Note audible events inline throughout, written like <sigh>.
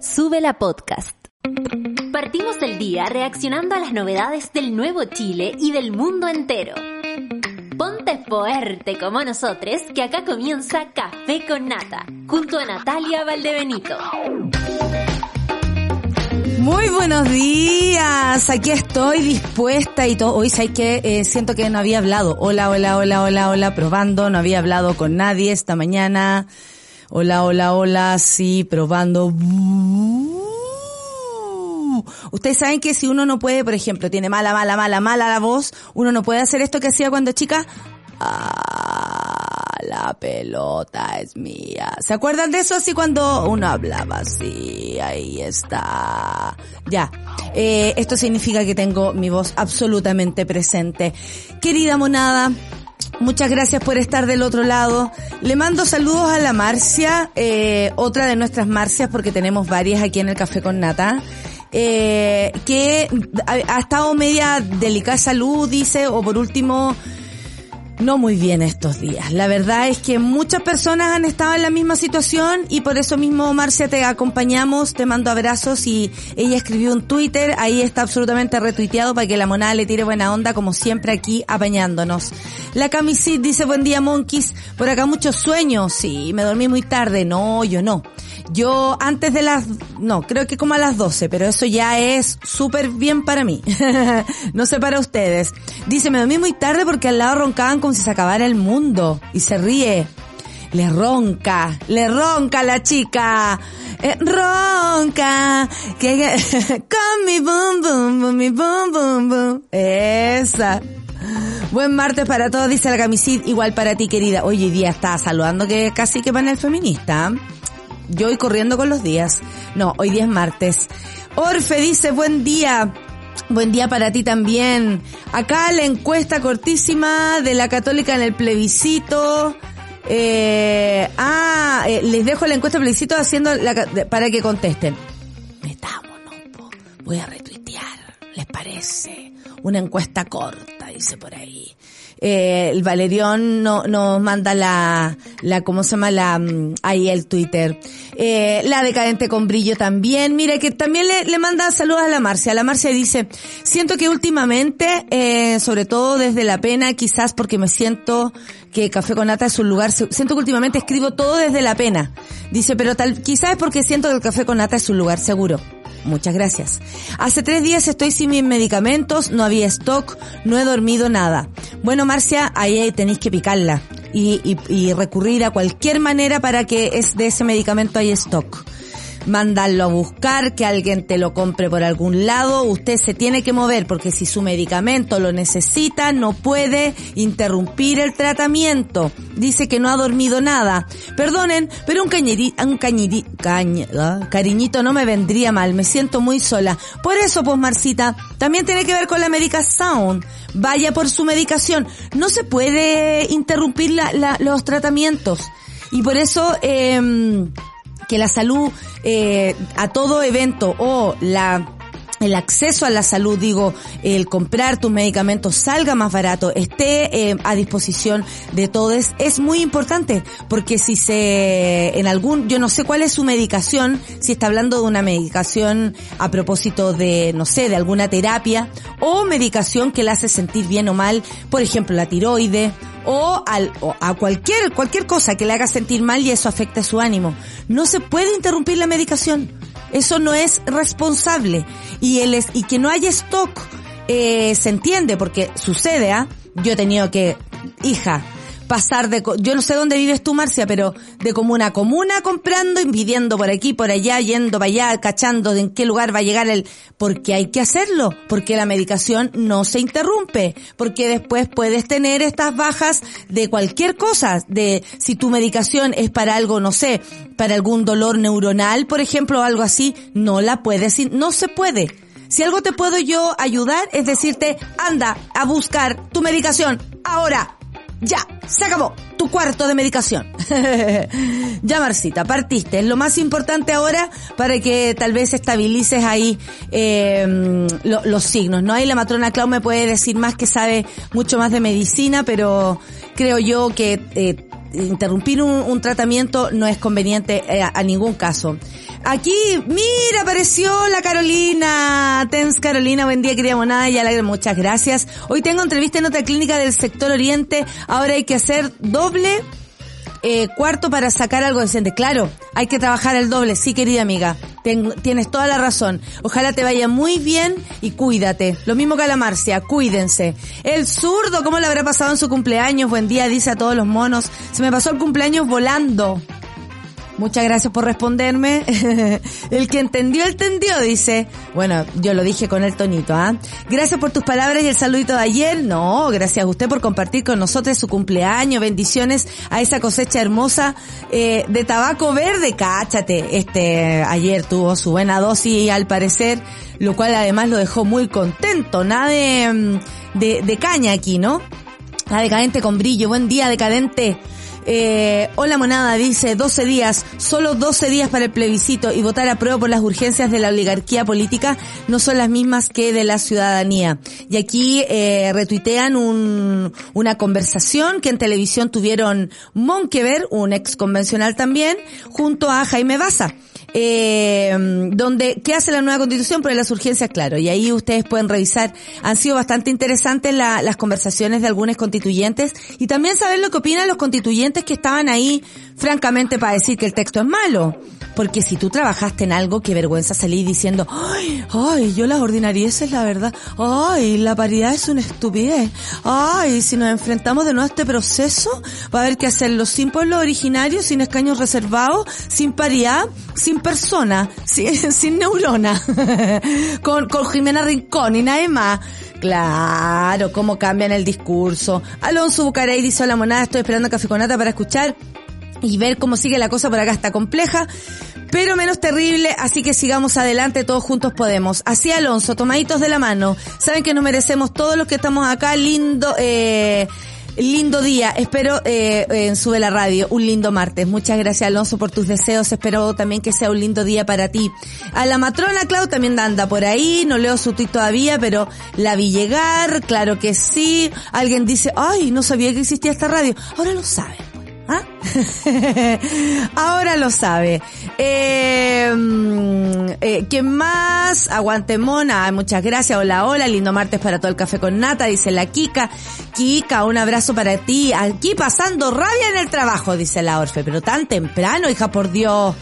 Sube la podcast. Partimos del día reaccionando a las novedades del nuevo Chile y del mundo entero. Ponte fuerte como nosotros, que acá comienza Café con Nata, junto a Natalia Valdebenito. Muy buenos días, aquí estoy dispuesta y todo. Hoy sé que eh, siento que no había hablado. Hola, hola, hola, hola, hola, probando. No había hablado con nadie esta mañana. Hola, hola, hola, sí, probando. Ustedes saben que si uno no puede, por ejemplo, tiene mala, mala, mala, mala la voz, uno no puede hacer esto que hacía cuando chica. Ah, la pelota es mía. ¿Se acuerdan de eso así cuando uno hablaba así? Ahí está. Ya. Eh, esto significa que tengo mi voz absolutamente presente. Querida monada, Muchas gracias por estar del otro lado. Le mando saludos a la Marcia, eh, otra de nuestras Marcias, porque tenemos varias aquí en el Café con Nata. Eh, que ha, estado media delicada de salud, dice, o por último, no muy bien estos días. La verdad es que muchas personas han estado en la misma situación y por eso mismo, Marcia, te acompañamos, te mando abrazos y ella escribió un Twitter, ahí está absolutamente retuiteado para que la monada le tire buena onda, como siempre aquí apañándonos. La Camisit dice, buen día, monkeys. Por acá muchos sueños. Sí, me dormí muy tarde. No, yo no. Yo antes de las, no, creo que como a las 12, pero eso ya es súper bien para mí. <laughs> no sé para ustedes. Dice, me dormí muy tarde porque al lado roncaban como si se acabara el mundo. Y se ríe. Le ronca, le ronca la chica. Eh, ronca. Que, <laughs> con mi boom boom boom, mi boom boom boom. Esa. Buen martes para todos, dice la camisit, igual para ti querida. Hoy día está saludando que casi que panel feminista. Yo voy corriendo con los días. No, hoy día es martes. Orfe dice, buen día. Buen día para ti también. Acá la encuesta cortísima de la católica en el plebiscito. Eh, ah, eh, les dejo la encuesta plebiscito haciendo la, para que contesten. Metámonos, po. voy a retuitear, ¿les parece? Una encuesta corta, dice por ahí eh, el Valerión no, nos manda la, la, ¿cómo se llama? La, mm, ahí el Twitter. Eh, la decadente con brillo también. Mira que también le, le manda saludos a la Marcia. La Marcia dice, siento que últimamente, eh, sobre todo desde la pena, quizás porque me siento que Café con Nata es un lugar, siento que últimamente escribo todo desde la pena. Dice, pero tal, quizás es porque siento que el Café con Nata es un lugar seguro. Muchas gracias. Hace tres días estoy sin mis medicamentos, no había stock, no he dormido nada. Bueno, Marcia, ahí tenéis que picarla y, y, y recurrir a cualquier manera para que es de ese medicamento haya stock mandarlo a buscar, que alguien te lo compre por algún lado, usted se tiene que mover porque si su medicamento lo necesita, no puede interrumpir el tratamiento. Dice que no ha dormido nada. Perdonen, pero un cañeri, un cañeri, caña, ¿ah? cariñito no me vendría mal, me siento muy sola. Por eso, pues Marcita, también tiene que ver con la medicación. Vaya por su medicación. No se puede interrumpir los tratamientos. Y por eso, eh, que la salud eh, a todo evento o la el acceso a la salud, digo, el comprar tus medicamentos salga más barato, esté eh, a disposición de todos, es muy importante, porque si se, en algún, yo no sé cuál es su medicación, si está hablando de una medicación a propósito de, no sé, de alguna terapia, o medicación que le hace sentir bien o mal, por ejemplo, la tiroide, o, al, o a cualquier, cualquier cosa que le haga sentir mal y eso afecte su ánimo. No se puede interrumpir la medicación. Eso no es responsable. Y el y que no haya stock, eh, se entiende porque sucede, ¿ah? Yo he tenido que, hija, pasar de, yo no sé dónde vives tú, Marcia, pero de comuna a comuna comprando, pidiendo por aquí, por allá, yendo para allá, cachando de en qué lugar va a llegar el, porque hay que hacerlo, porque la medicación no se interrumpe, porque después puedes tener estas bajas de cualquier cosa, de si tu medicación es para algo, no sé, para algún dolor neuronal, por ejemplo, o algo así, no la puedes, no se puede. Si algo te puedo yo ayudar es decirte, anda a buscar tu medicación ahora. Ya, se acabó tu cuarto de medicación. <laughs> ya, Marcita, partiste. Es lo más importante ahora para que tal vez estabilices ahí eh, lo, los signos. No hay la matrona Clau me puede decir más que sabe mucho más de medicina, pero creo yo que eh, interrumpir un, tratamiento no es conveniente eh, a, ningún caso. Aquí, mira, apareció la Carolina. Tens Carolina, buen día, querida monada. Ya la muchas gracias. Hoy tengo entrevista en otra clínica del sector oriente. Ahora hay que hacer doble eh, cuarto para sacar algo decente. Claro, hay que trabajar el doble. Sí, querida amiga, tienes toda la razón. Ojalá te vaya muy bien y cuídate. Lo mismo que a la Marcia, cuídense. El zurdo, ¿cómo le habrá pasado en su cumpleaños? Buen día, dice a todos los monos. Se me pasó el cumpleaños volando. Muchas gracias por responderme. <laughs> el que entendió, entendió, dice. Bueno, yo lo dije con el tonito, ¿ah? Gracias por tus palabras y el saludito de ayer. No, gracias a usted por compartir con nosotros su cumpleaños. Bendiciones a esa cosecha hermosa eh, de tabaco verde. Cáchate, este, ayer tuvo su buena dosis al parecer, lo cual además lo dejó muy contento. Nada de, mm, de, caña aquí, ¿no? La decadente con brillo. Buen día, decadente. Eh, hola Monada dice 12 días, solo 12 días para el plebiscito y votar a prueba por las urgencias de la oligarquía política no son las mismas que de la ciudadanía. Y aquí eh, retuitean un, una conversación que en televisión tuvieron Monkever, un ex convencional también, junto a Jaime Baza eh, donde, ¿qué hace la nueva constitución? Pero las urgencias, claro, y ahí ustedes pueden revisar, han sido bastante interesantes las conversaciones de algunos constituyentes y también saber lo que opinan los constituyentes que estaban ahí, francamente, para decir que el texto es malo. Porque si tú trabajaste en algo, qué vergüenza salir diciendo, ay, ay, yo las ordinarias es la verdad, ay, la paridad es una estupidez, ay, si nos enfrentamos de nuevo a este proceso, va a haber que hacerlo sin pueblo originario, sin escaños reservados, sin paridad, sin persona, <laughs> sin, sin neurona, <laughs> con, con Jimena Rincón y nada más. Claro, cómo cambian el discurso. Alonso Bucarey dice, hola monada, estoy esperando café con nata para escuchar y ver cómo sigue la cosa por acá está compleja, pero menos terrible, así que sigamos adelante, todos juntos podemos. Así Alonso, tomaditos de la mano, saben que nos merecemos todos los que estamos acá, lindo, eh, lindo día, espero eh, en Sube la Radio, un lindo martes. Muchas gracias Alonso por tus deseos, espero también que sea un lindo día para ti. A la matrona Clau también anda por ahí, no leo su tweet todavía, pero la vi llegar, claro que sí. Alguien dice, ay, no sabía que existía esta radio, ahora lo saben. ¿Ah? <laughs> Ahora lo sabe. Eh, mm, eh, ¿Quién más? Aguante mona. Muchas gracias. Hola, hola. Lindo martes para todo el café con nata, dice la Kika. Kika, un abrazo para ti. Aquí pasando rabia en el trabajo, dice la Orfe. Pero tan temprano, hija, por Dios.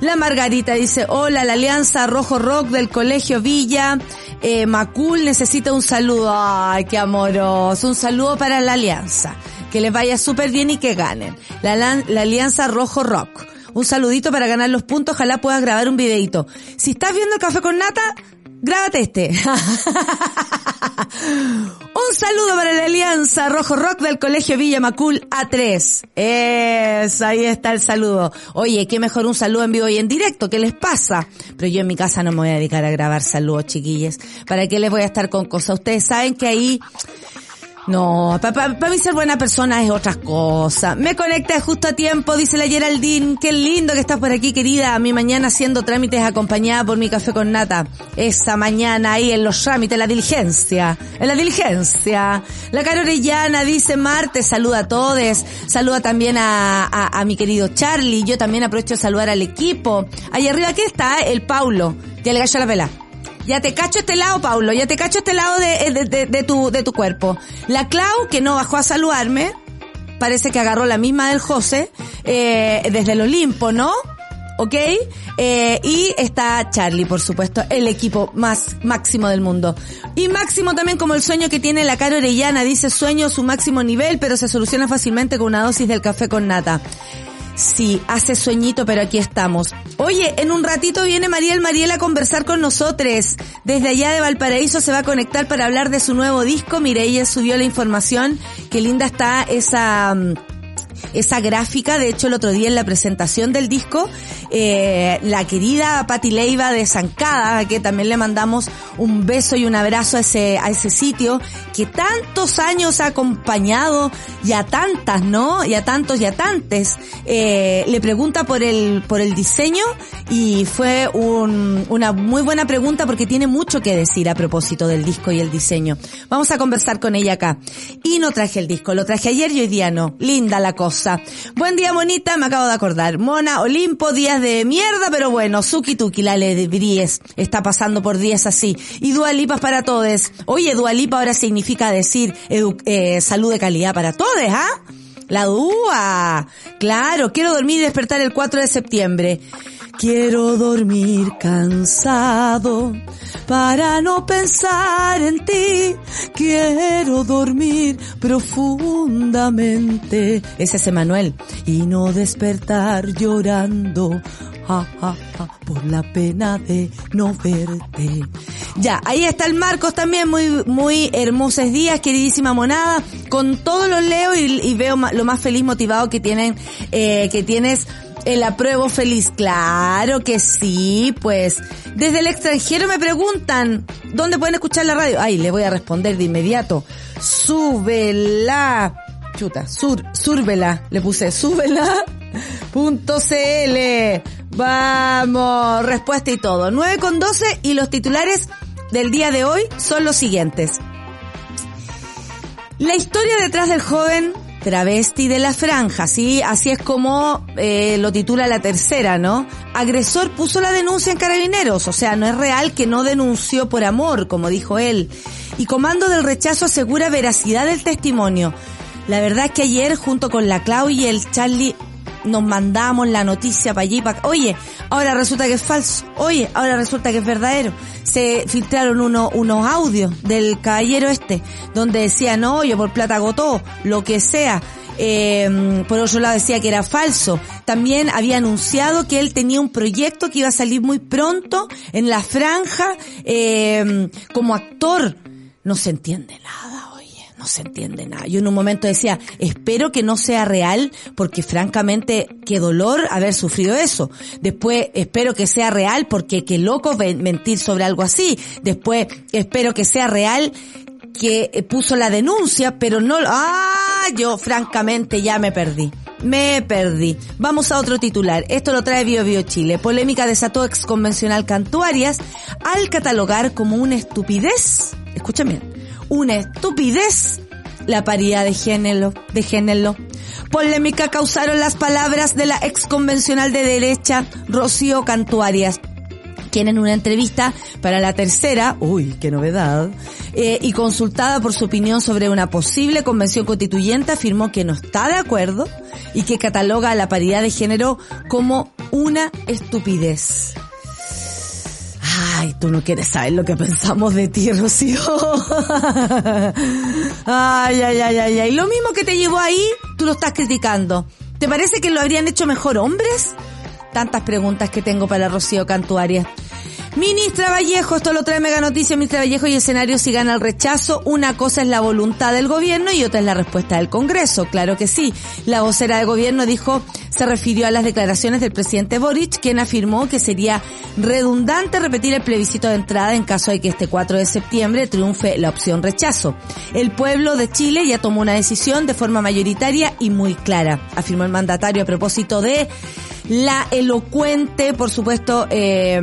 La Margarita dice, hola, la Alianza Rojo Rock del Colegio Villa. Eh, Macul necesita un saludo. Ay, qué amoroso. Un saludo para la Alianza que les vaya súper bien y que ganen. La, la Alianza Rojo Rock. Un saludito para ganar los puntos, ojalá puedas grabar un videito. Si estás viendo el café con nata, grábate este. <laughs> un saludo para la Alianza Rojo Rock del Colegio Villa Macul A3. Eso, ahí está el saludo. Oye, qué mejor un saludo en vivo y en directo, ¿qué les pasa? Pero yo en mi casa no me voy a dedicar a grabar saludos, chiquillas. ¿Para qué les voy a estar con cosas? Ustedes saben que ahí no, para mí ser buena persona es otra cosa. Me conecta justo a tiempo, dice la Geraldine. Qué lindo que estás por aquí, querida. Mi mañana haciendo trámites acompañada por mi café con nata. Esa mañana ahí en los trámites, la diligencia. En la diligencia. La Caro Orellana dice, Marte, saluda a todos. Saluda también a, mi querido Charlie. Yo también aprovecho de saludar al equipo. Ahí arriba, ¿qué está? El Paulo. Ya le gallo la vela. Ya te cacho este lado, Paulo, ya te cacho este lado de, de, de, tu, de tu cuerpo. La Clau, que no bajó a saludarme, parece que agarró la misma del José, eh, desde el Olimpo, ¿no? ¿ok? Eh, y está Charlie, por supuesto, el equipo más máximo del mundo. Y máximo también como el sueño que tiene la cara orellana, dice sueño su máximo nivel, pero se soluciona fácilmente con una dosis del café con nata. Sí, hace sueñito, pero aquí estamos. Oye, en un ratito viene Mariel Mariel a conversar con nosotros. Desde allá de Valparaíso se va a conectar para hablar de su nuevo disco. Mire, ella subió la información. Qué linda está esa mm, esa gráfica. De hecho, el otro día en la presentación del disco, eh, la querida Patti Leiva de Zancada, que también le mandamos un beso y un abrazo a ese, a ese sitio, que tantos años ha acompañado y a tantas, ¿no? Y a tantos y a tantes, eh, le pregunta por el, por el diseño y fue un, una muy buena pregunta porque tiene mucho que decir a propósito del disco y el diseño. Vamos a conversar con ella acá. Y no traje el disco, lo traje ayer y hoy día no. Linda la cosa Buen día, monita, me acabo de acordar. Mona, Olimpo, días de mierda, pero bueno, Suki Tuki, la Bries, está pasando por días así. Y Dualipas para todos. Oye, Dualipa ahora significa decir eh, salud de calidad para todos, ¿ah? La DUA. Claro, quiero dormir y despertar el 4 de septiembre. Quiero dormir cansado para no pensar en ti. Quiero dormir profundamente. Ese es Emanuel. Y no despertar llorando. por la pena de no verte. Ya, ahí está el Marcos también, muy, muy hermosos días, queridísima monada. Con todos los leo y, veo lo más feliz motivado que tienen, eh, que tienes el apruebo feliz, claro que sí, pues. Desde el extranjero me preguntan, ¿dónde pueden escuchar la radio? Ay, le voy a responder de inmediato. Súbela. Chuta, sur, súrbela. Le puse súbela. <laughs> Punto CL. Vamos, respuesta y todo. 9 con 12 y los titulares del día de hoy son los siguientes. La historia detrás del joven Travesti de la franja, sí, así es como eh, lo titula la tercera, ¿no? Agresor puso la denuncia en carabineros, o sea, no es real que no denunció por amor, como dijo él. Y Comando del Rechazo asegura veracidad del testimonio. La verdad es que ayer, junto con la Clau y el Charlie, nos mandamos la noticia para allí, para... Oye, ahora resulta que es falso. Oye, ahora resulta que es verdadero. Se filtraron uno, unos audios del caballero este, donde decía, no, yo por plata agotó, lo que sea. Eh, por otro lado decía que era falso. También había anunciado que él tenía un proyecto que iba a salir muy pronto en la franja eh, como actor. No se entiende nada no se entiende nada. Yo en un momento decía, espero que no sea real, porque francamente, qué dolor haber sufrido eso. Después, espero que sea real, porque qué loco mentir sobre algo así. Después, espero que sea real que eh, puso la denuncia, pero no, ah, yo francamente ya me perdí. Me perdí. Vamos a otro titular. Esto lo trae Bio Bio Chile. Polémica desató ex convencional Cantuarias al catalogar como una estupidez. Escúchame una estupidez la paridad de género, de género. Polémica causaron las palabras de la ex convencional de derecha, Rocío Cantuarias, quien en una entrevista para la tercera, uy, qué novedad, eh, y consultada por su opinión sobre una posible convención constituyente, afirmó que no está de acuerdo y que cataloga la paridad de género como una estupidez. Ay, tú no quieres saber lo que pensamos de ti, Rocío. <laughs> ay, ay, ay, ay, ay. Lo mismo que te llevó ahí, tú lo estás criticando. ¿Te parece que lo habrían hecho mejor hombres? Tantas preguntas que tengo para Rocío Cantuaria. Ministra Vallejo, esto lo trae Mega Noticia, Ministra Vallejo y escenario si gana el rechazo. Una cosa es la voluntad del gobierno y otra es la respuesta del Congreso. Claro que sí. La vocera del gobierno dijo, se refirió a las declaraciones del presidente Boric, quien afirmó que sería redundante repetir el plebiscito de entrada en caso de que este 4 de septiembre triunfe la opción rechazo. El pueblo de Chile ya tomó una decisión de forma mayoritaria y muy clara, afirmó el mandatario a propósito de la elocuente, por supuesto, eh,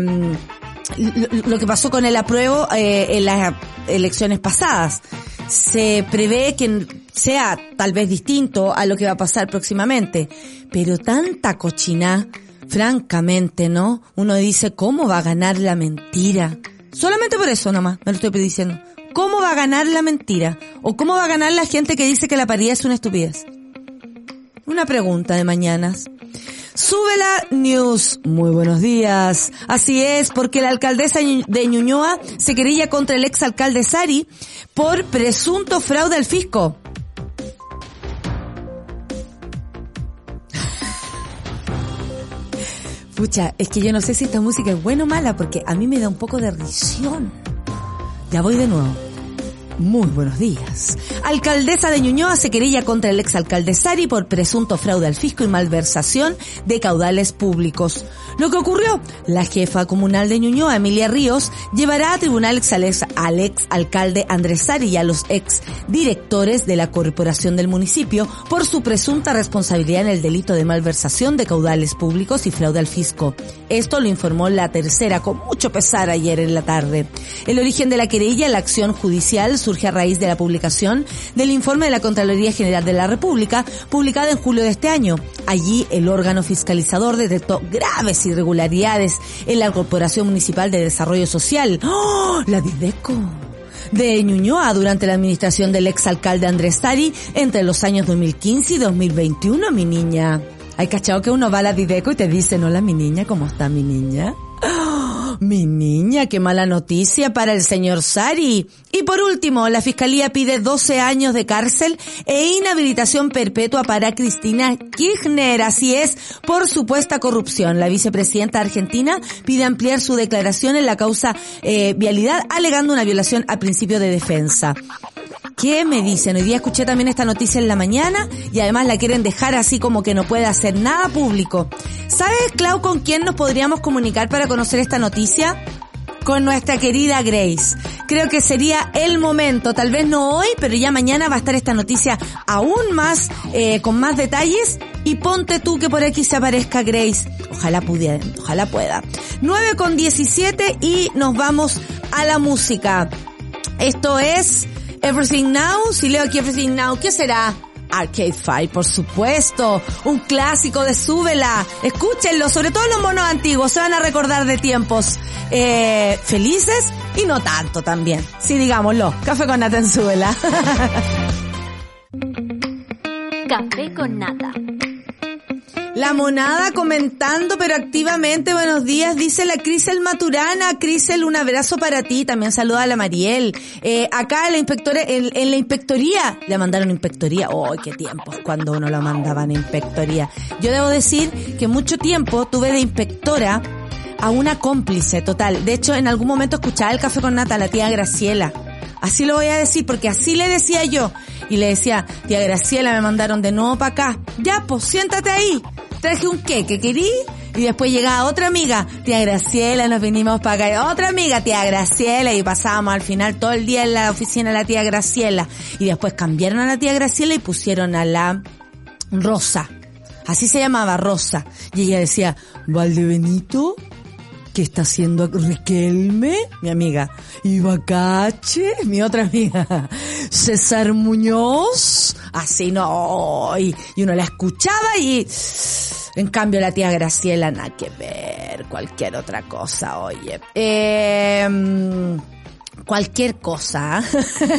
lo que pasó con el apruebo eh, en las elecciones pasadas. Se prevé que sea tal vez distinto a lo que va a pasar próximamente, pero tanta cochina, francamente, ¿no? Uno dice, ¿cómo va a ganar la mentira? Solamente por eso nomás, me lo estoy diciendo. ¿Cómo va a ganar la mentira? ¿O cómo va a ganar la gente que dice que la paridad es una estupidez? Una pregunta de mañanas. Súbela News. Muy buenos días. Así es, porque la alcaldesa de Ñuñoa se querilla contra el exalcalde Sari por presunto fraude al fisco. Pucha, es que yo no sé si esta música es buena o mala porque a mí me da un poco de risión. Ya voy de nuevo. Muy buenos días. Alcaldesa de Ñuñoa se querella contra el exalcalde Sari por presunto fraude al fisco y malversación de caudales públicos. Lo que ocurrió, la jefa comunal de Ñuñoa, Emilia Ríos, llevará a tribunales al ex, al ex alcalde Andrés Sari y a los ex directores de la corporación del municipio por su presunta responsabilidad en el delito de malversación de caudales públicos y fraude al fisco. Esto lo informó la tercera con mucho pesar ayer en la tarde. El origen de la querella, la acción judicial surge a raíz de la publicación del informe de la Contraloría General de la República, publicada en julio de este año. Allí el órgano fiscalizador detectó graves irregularidades en la Corporación Municipal de Desarrollo Social, ¡Oh! la Dideco de Ñuñoa durante la administración del exalcalde Andrés Tari entre los años 2015 y 2021, mi niña. Hay cachado que uno va a la Dideco y te dicen, hola mi niña, ¿cómo está mi niña? Mi niña, qué mala noticia para el señor Sari. Y por último, la Fiscalía pide 12 años de cárcel e inhabilitación perpetua para Cristina Kirchner. Así es, por supuesta corrupción. La vicepresidenta argentina pide ampliar su declaración en la causa eh, vialidad alegando una violación al principio de defensa. ¿Qué me dicen? Hoy día escuché también esta noticia en la mañana y además la quieren dejar así como que no puede hacer nada público. ¿Sabes, Clau, con quién nos podríamos comunicar para conocer esta noticia? Con nuestra querida Grace. Creo que sería el momento, tal vez no hoy, pero ya mañana va a estar esta noticia aún más, eh, con más detalles. Y ponte tú que por aquí se aparezca Grace. Ojalá pudiera, ojalá pueda. 9 con 17 y nos vamos a la música. Esto es Everything Now, si leo aquí Everything Now, ¿qué será? Arcade Fire, por supuesto, un clásico de Súbela. Escúchenlo, sobre todo los monos antiguos, se van a recordar de tiempos eh, felices y no tanto también. Sí, digámoslo, café con nata en Súbela. <laughs> café con nata. La monada comentando, pero activamente, buenos días, dice la Crisel Maturana. Crisel, un abrazo para ti. También saluda a la Mariel. Eh, acá en la, inspectora, en, la inspectoría, le mandaron inspectoría. ¡Oh, qué tiempo! Cuando uno lo mandaban inspectoría. Yo debo decir que mucho tiempo tuve de inspectora a una cómplice total. De hecho, en algún momento escuchaba el café con nata, la tía Graciela. Así lo voy a decir, porque así le decía yo. Y le decía, tía Graciela, me mandaron de nuevo para acá. Ya, pues, siéntate ahí. Traje un qué, que querí, y después llegaba otra amiga, tía Graciela, nos vinimos para acá, otra amiga, tía Graciela, y pasábamos al final todo el día en la oficina de la tía Graciela, y después cambiaron a la tía Graciela y pusieron a la Rosa, así se llamaba Rosa, y ella decía, Valdebenito, ¿qué está haciendo Riquelme? Mi amiga. Y Bacache, mi otra amiga. César Muñoz. Así no. Y, uno la escuchaba y... En cambio la tía Graciela, nada que ver. Cualquier otra cosa, oye. Eh, cualquier cosa,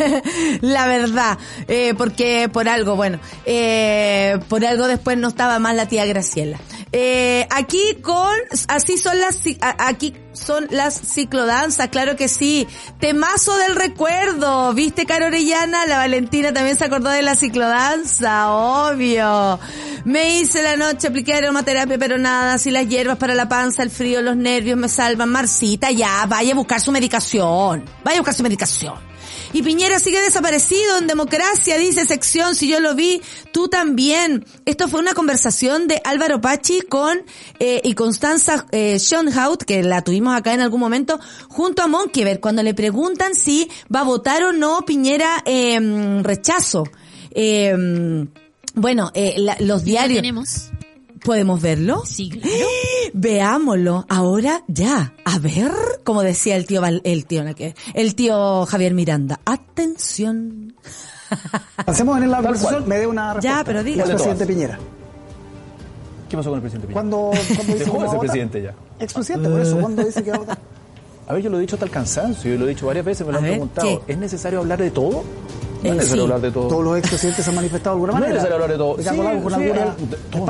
<laughs> la verdad, eh, porque por algo, bueno, eh, por algo después no estaba más la tía Graciela. Eh, aquí con, así son las, aquí son las ciclodanzas, claro que sí. Temazo del recuerdo, ¿viste, Caro Orellana? La Valentina también se acordó de la ciclodanza, obvio. Me hice la noche, apliqué aromaterapia, pero nada, si las hierbas para la panza, el frío, los nervios me salvan. Marcita, ya, vaya a buscar su medicación. Vaya a buscar su medicación. Y Piñera sigue desaparecido en democracia, dice sección, si yo lo vi, tú también. Esto fue una conversación de Álvaro Pachi con eh, y Constanza eh, Schoenhout, que la tuvimos acá en algún momento, junto a Monkever, cuando le preguntan si va a votar o no Piñera eh, rechazo. Eh, bueno, eh, los diarios... tenemos? ¿Podemos verlo? Sí, claro. <gasps> Veámoslo ahora ya. A ver, como decía el tío el tío el tío Javier Miranda. Atención. <laughs> Hacemos en la conversación, me dé una respuesta. Ya, pero diga. El presidente Piñera. ¿Qué pasó con el presidente Piñera? Cuando, cuando dice Dejó que de va ser presidente ya. Expresidente, por eso, cuando dice que va a votar. A ver, yo lo he dicho hasta el cansancio, yo lo he dicho varias veces, me lo A han ver, preguntado. ¿qué? ¿Es necesario hablar de todo? No Eh, es necesario hablar de todo. Todos los expresidentes se han manifestado de alguna No es manera. necesario hablar de todo. Todo,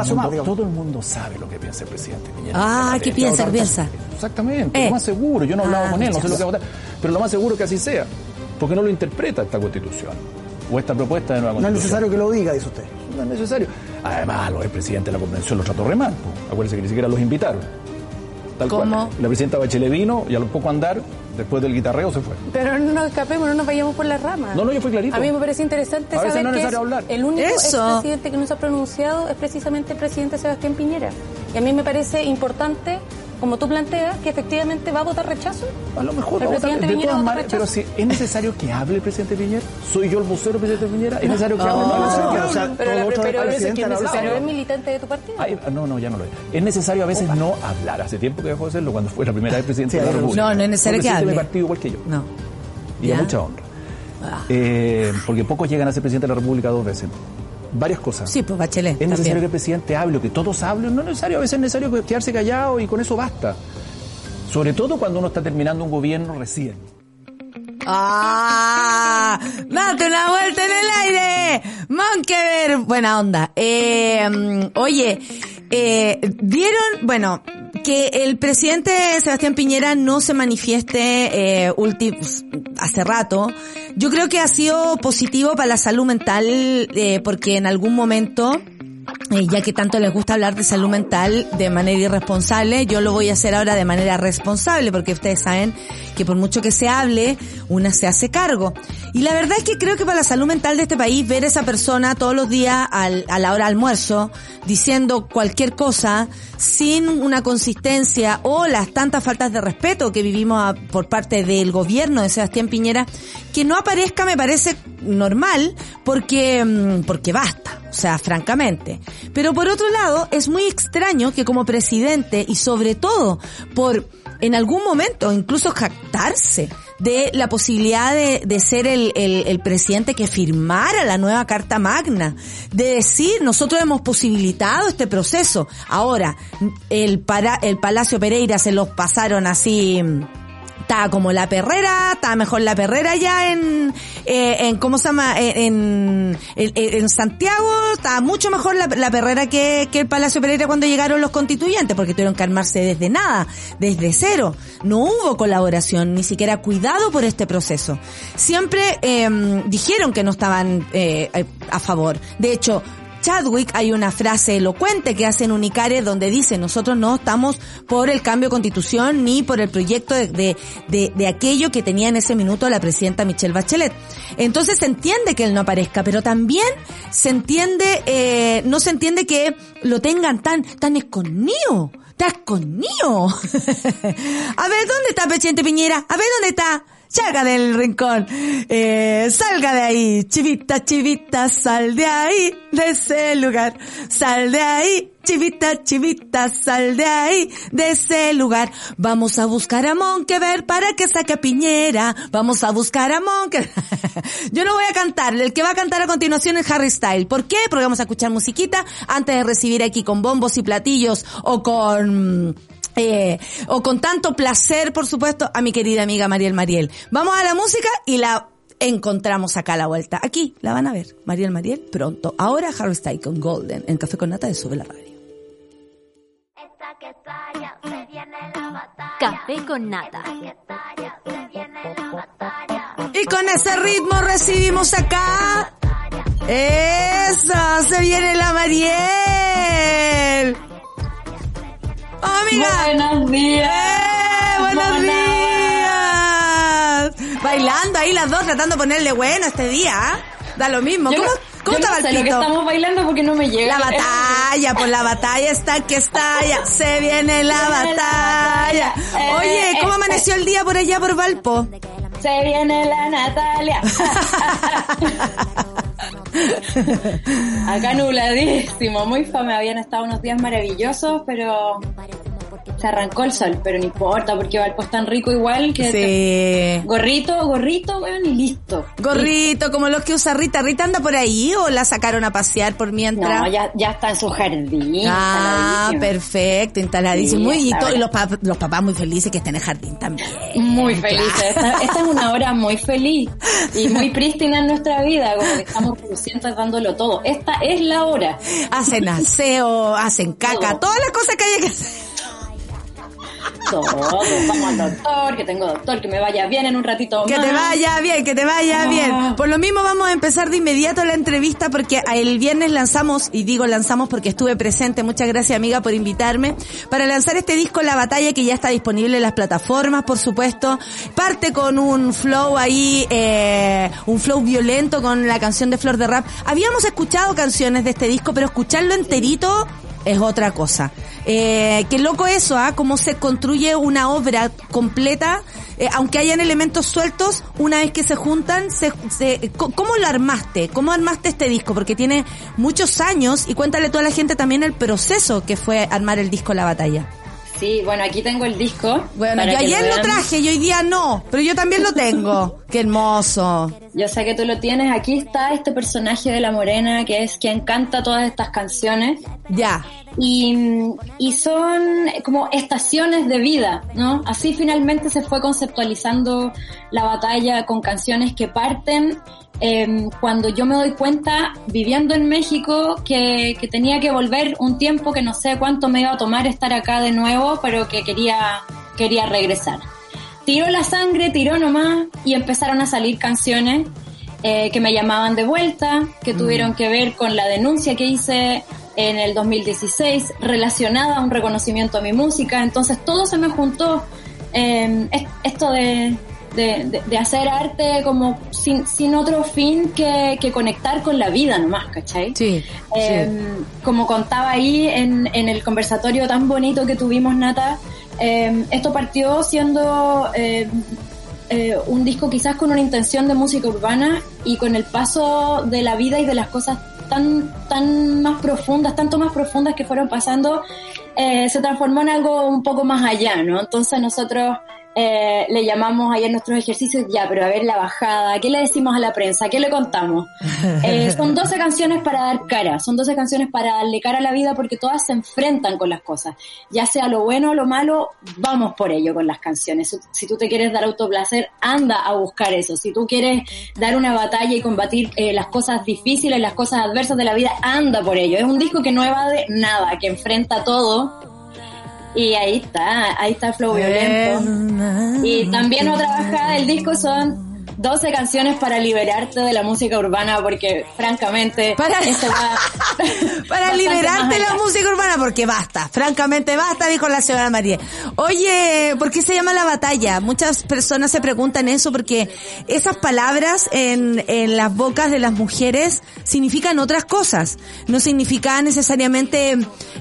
el mundo, digamos. todo el mundo sabe lo que piensa el presidente Piñera. Ah, ¿qué piensa, qué piensa? Exactamente, Eh. lo más seguro. Yo no he hablado Ah, con él, no sé lo que va a votar. Pero lo más seguro es que así sea. Porque no lo interpreta esta constitución. O esta propuesta de nueva No es constitución. necesario que lo diga, dice usted. No es necesario. Además, los expresidentes de la convención los trató re mal. Acuérdense que ni siquiera los invitaron. Tal ¿Cómo? cual. La presidenta Bachelet vino y a lo poco andar, después del guitarreo, se fue. Pero no nos escapemos, no nos vayamos por las ramas. No, no, yo fui clarito. A mí me parece interesante A veces saber no que hablar. el único Eso. expresidente que no se ha pronunciado es precisamente el presidente Sebastián Piñera. Y a mí me parece importante, como tú planteas, que efectivamente va a votar rechazo. A lo mejor El va a votar- presidente de Piñera todas vota maneras, pero rechazo. si es necesario que hable el presidente Piñera, soy yo el vocero del presidente Piñera, es necesario que hable. no, No, no, no, o sea. Pero, la, pero, es, que es necesario, es militante de tu partido. Ay, no, no, ya no lo es. Es necesario a veces no hablar. Hace tiempo que dejó de hacerlo cuando fue la primera vez presidente Sí, de la República. No, no es necesario que hable. de mi partido igual que yo. No. Y a mucha honra. Eh, porque pocos llegan a ser presidente de la República dos veces. Varias cosas. Sí, pues Bachelet. Es necesario que el presidente hable, que todos hablen. No es necesario, a veces es necesario quedarse callado y con eso basta. Sobre todo cuando uno está terminando un gobierno recién. ¡Ah! ¡Date una vuelta en el aire! Monkever, buena onda. Eh, mm, oye, eh, vieron, bueno, que el presidente Sebastián Piñera no se manifieste eh, ulti- hace rato. Yo creo que ha sido positivo para la salud mental eh, porque en algún momento eh, ya que tanto les gusta hablar de salud mental de manera irresponsable, yo lo voy a hacer ahora de manera responsable, porque ustedes saben que por mucho que se hable, una se hace cargo. Y la verdad es que creo que para la salud mental de este país, ver a esa persona todos los días al- a la hora de almuerzo, diciendo cualquier cosa, sin una consistencia o las tantas faltas de respeto que vivimos por parte del gobierno de Sebastián Piñera, que no aparezca me parece normal, porque, mm, porque basta. O sea, francamente. Pero por otro lado, es muy extraño que como presidente y sobre todo por en algún momento incluso jactarse de la posibilidad de, de ser el, el- el presidente que firmara la nueva Carta Magna, de decir, nosotros hemos posibilitado este proceso. Ahora, el, para, el Palacio Pereira se los pasaron así está como la perrera, está mejor la perrera ya en, eh, en ¿cómo se llama? En, en, en Santiago, está mucho mejor la, la perrera que, que el Palacio Pereira cuando llegaron los constituyentes, porque tuvieron que armarse desde nada, desde cero. No hubo colaboración, ni siquiera cuidado por este proceso. Siempre eh, dijeron que no estaban eh, eh, a favor. De hecho, Chadwick hay una frase elocuente que hace en Unicare donde dice nosotros no estamos por el cambio de constitución ni por el proyecto de, de, de- de aquello que tenía en ese minuto la presidenta Michelle Bachelet. Entonces se entiende que él no aparezca, pero también se entiende, eh, no se entiende que lo tengan tan, tan escondido. Está escondido. <laughs> A ver, ¿dónde está presidente Piñera? A ver, ¿dónde está? Salga del rincón. Eh, salga de ahí. Chivita, chivita, sal de ahí. De ese lugar. Sal de ahí. Chivita, chivita, sal de ahí. De ese lugar. Vamos a buscar a Monkever para que saque a Piñera. Vamos a buscar a Monkever. <laughs> Yo no voy a cantar. El que va a cantar a continuación es Harry Style. ¿Por qué? Porque vamos a escuchar musiquita antes de recibir aquí con bombos y platillos o con... Eh, o con tanto placer, por supuesto, a mi querida amiga Mariel Mariel. Vamos a la música y la encontramos acá a la vuelta. Aquí la van a ver. Mariel Mariel, pronto. Ahora Harry Styles con Golden en Café con Nata de Sube la Radio. Esta que estalla, se viene la batalla. Café con nata. Esta que estalla, se viene la batalla. Y con ese ritmo recibimos acá. Eso, se viene la Mariel. Oh, amiga. Buenos días. ¡Eh! ¡Buenos días! Bailando ahí las dos, tratando de ponerle bueno este día. ¿ah? Da lo mismo. Yo ¿Cómo, no- cómo yo estaba no sé el lo que estamos bailando porque no me llega. La batalla, por la batalla está que estalla. Se viene la batalla. Oye, Eh, ¿cómo eh, amaneció el día por allá por Valpo? Se viene la Natalia. <laughs> Acá nubladísimo, muy fome. Habían estado unos días maravillosos, pero se arrancó el sol. Pero no importa, porque Valpo es tan rico igual que Sí. gorrito, gorrito, weón, y listo. Gorrito, como los que usa Rita. ¿Rita anda por ahí o la sacaron a pasear por mientras? No, ya, ya está en su jardín. Ah, perfecto, instaladísimo. Sí, y, y los, pap- los papás muy felices que estén en el jardín también. Muy felices. Esta, esta es una hora muy feliz y muy prístina en nuestra vida, como que estamos produciendo dándolo todo. Esta es la hora. Hacen aseo, hacen caca, Todo. todas las cosas que hay que hacer. Todo. Vamos al doctor, que tengo doctor, que me vaya bien en un ratito Que más. te vaya bien, que te vaya Ah. bien. Por lo mismo vamos a empezar de inmediato la entrevista porque el viernes lanzamos, y digo lanzamos porque estuve presente, muchas gracias amiga por invitarme, para lanzar este disco La Batalla que ya está disponible en las plataformas, por supuesto. Parte con un flow ahí, eh, un flow violento con la canción de Flor de Rap. Habíamos escuchado canciones de este disco, pero escucharlo enterito es otra cosa. Eh, qué loco eso, ¿ah? Cómo se construye una obra completa, eh, aunque hayan elementos sueltos, una vez que se juntan, se, se- ¿cómo lo armaste? ¿Cómo armaste este disco? Porque tiene muchos años y cuéntale a toda la gente también el proceso que fue armar el disco La Batalla. Sí, bueno, aquí tengo el disco. Bueno, yo ayer lo traje y hoy día no, pero yo también lo tengo. <laughs> Qué hermoso. Yo sé que tú lo tienes. Aquí está este personaje de La Morena, que es quien canta todas estas canciones. Ya. Y, y son como estaciones de vida, ¿no? Así finalmente se fue conceptualizando la batalla con canciones que parten eh, cuando yo me doy cuenta, viviendo en México, que, que tenía que volver un tiempo que no sé cuánto me iba a tomar estar acá de nuevo, pero que quería, quería regresar. Tiró la sangre, tiró nomás y empezaron a salir canciones eh, que me llamaban de vuelta, que tuvieron que ver con la denuncia que hice en el 2016 relacionada a un reconocimiento a mi música. Entonces todo se me juntó. Eh, es- esto de, de, de- de hacer arte como sin, sin otro fin que, que conectar con la vida nomás, ¿cachai? Sí. Eh, Como contaba ahí en, en el conversatorio tan bonito que tuvimos, Nata, eh, esto partió siendo eh, eh, un disco quizás con una intención de música urbana y con el paso de la vida y de las cosas tan, tan más profundas, tanto más profundas que fueron pasando, eh, se transformó en algo un poco más allá, ¿no? Entonces nosotros eh, le llamamos en nuestros ejercicios, ya, pero a ver la bajada, ¿qué le decimos a la prensa? ¿Qué le contamos? <laughs> Eh, son 12 canciones para dar cara, son 12 canciones para darle cara a la vida porque todas se enfrentan con las cosas, ya sea lo bueno o lo malo, vamos por ello con las canciones. Si- Si tú te quieres dar autoplacer, anda a buscar eso. Si tú quieres dar una batalla y combatir eh, las cosas difíciles, las cosas adversas de la vida, anda por ello. Es un disco que no evade nada, que enfrenta todo. Y ahí está, ahí está Flow Violento. Y también otra bajada del disco son 12 canciones para liberarte de la música urbana, porque francamente, Para- va <laughs> liberarte de la música urbana, porque basta, francamente basta, dijo la señora María. Oye, ¿por qué se llama la batalla? Muchas personas se preguntan eso porque esas palabras en, en las bocas de las mujeres significan otras cosas. No significa necesariamente,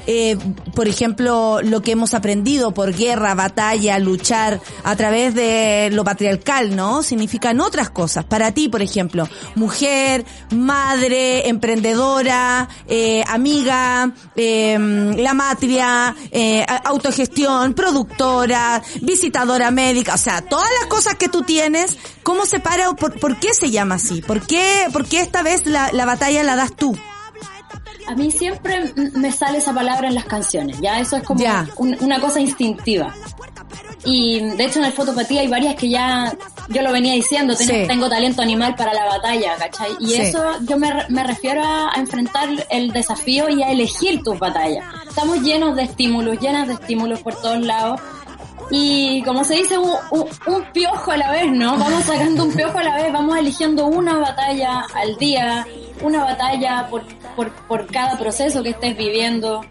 eh, por ejemplo, lo que hemos aprendido por guerra, batalla, luchar a través de lo patriarcal, ¿no? Significan otras cosas. Para ti, por ejemplo, mujer, madre, emprendedora, eh, amiga, eh, la matria, eh, autogestión, productora, visitadora médica, o sea, todas las cosas que tú tienes, ¿cómo se para o por, por qué se llama así? ¿Por qué, por qué esta vez la, la batalla la das tú? A mí siempre me sale esa palabra en las canciones, ya eso es como Ya. un- una cosa instintiva. Y de hecho en el fotopatía hay varias que ya yo lo venía diciendo, ten- Sí. tengo talento animal para la batalla, ¿cachai? Y Sí. eso yo me, me refiero a, a enfrentar el desafío y a elegir tus batallas. Estamos llenos de estímulos, llenas de estímulos por todos lados. Y como se dice, un, un- un piojo a la vez, ¿no? Vamos sacando un piojo a la vez, vamos eligiendo una batalla al día, una batalla por, por, por cada proceso que estés viviendo.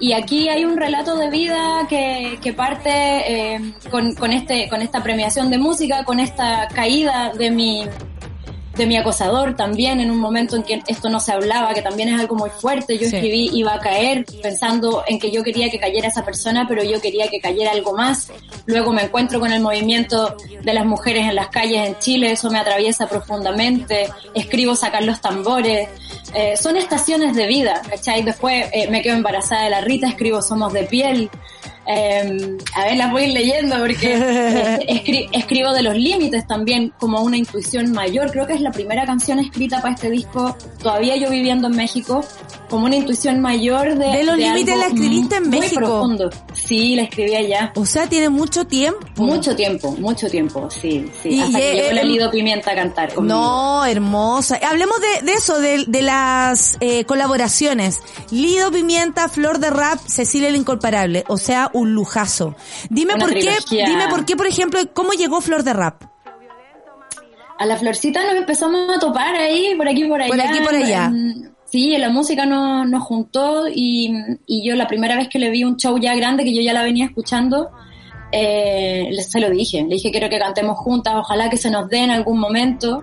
Y aquí hay un relato de vida que, que parte eh, con, con, este, con esta premiación de música, con esta caída de mi, de mi acosador también en un momento en que esto no se hablaba, que también es algo muy fuerte. Yo Sí. escribí iba a caer pensando en que yo quería que cayera esa persona, pero yo quería que cayera algo más. Luego me encuentro con el movimiento de las mujeres en las calles en Chile, eso me atraviesa profundamente. Escribo sacar los tambores. Eh, son estaciones de vida, ¿cachai? Después eh, me quedo embarazada de la Rita, escribo Somos de piel. Eh, a ver, las voy a ir leyendo porque <laughs> escri- escribo de los límites también como una intuición mayor. Creo que es la primera canción escrita para este disco, todavía yo viviendo en México, como una intuición mayor de... De los límites algo la escribiste en muy México. profundo. Sí, la escribí allá. O sea, tiene mucho tiempo. Mucho tiempo, mucho tiempo, sí, sí. Y- hasta y, que llegó eh, la em- Lido Pimienta a cantar conmigo. No, hermosa. Hablemos de, de eso, de, de las eh, colaboraciones. Lido Pimienta, Flor de Rap, Cecilia el Incomparable. O sea, un lujazo. Dime Una por qué, dime por qué, por ejemplo, cómo llegó Flor de Rap. A la florcita nos empezamos a topar ahí, por aquí, por allá. Por aquí, por allá. Sí, en la música nos, nos juntó y, y yo la primera vez que le vi un show ya grande, que yo ya la venía escuchando, eh, se lo dije. Le dije, quiero que cantemos juntas, ojalá que se nos dé en algún momento.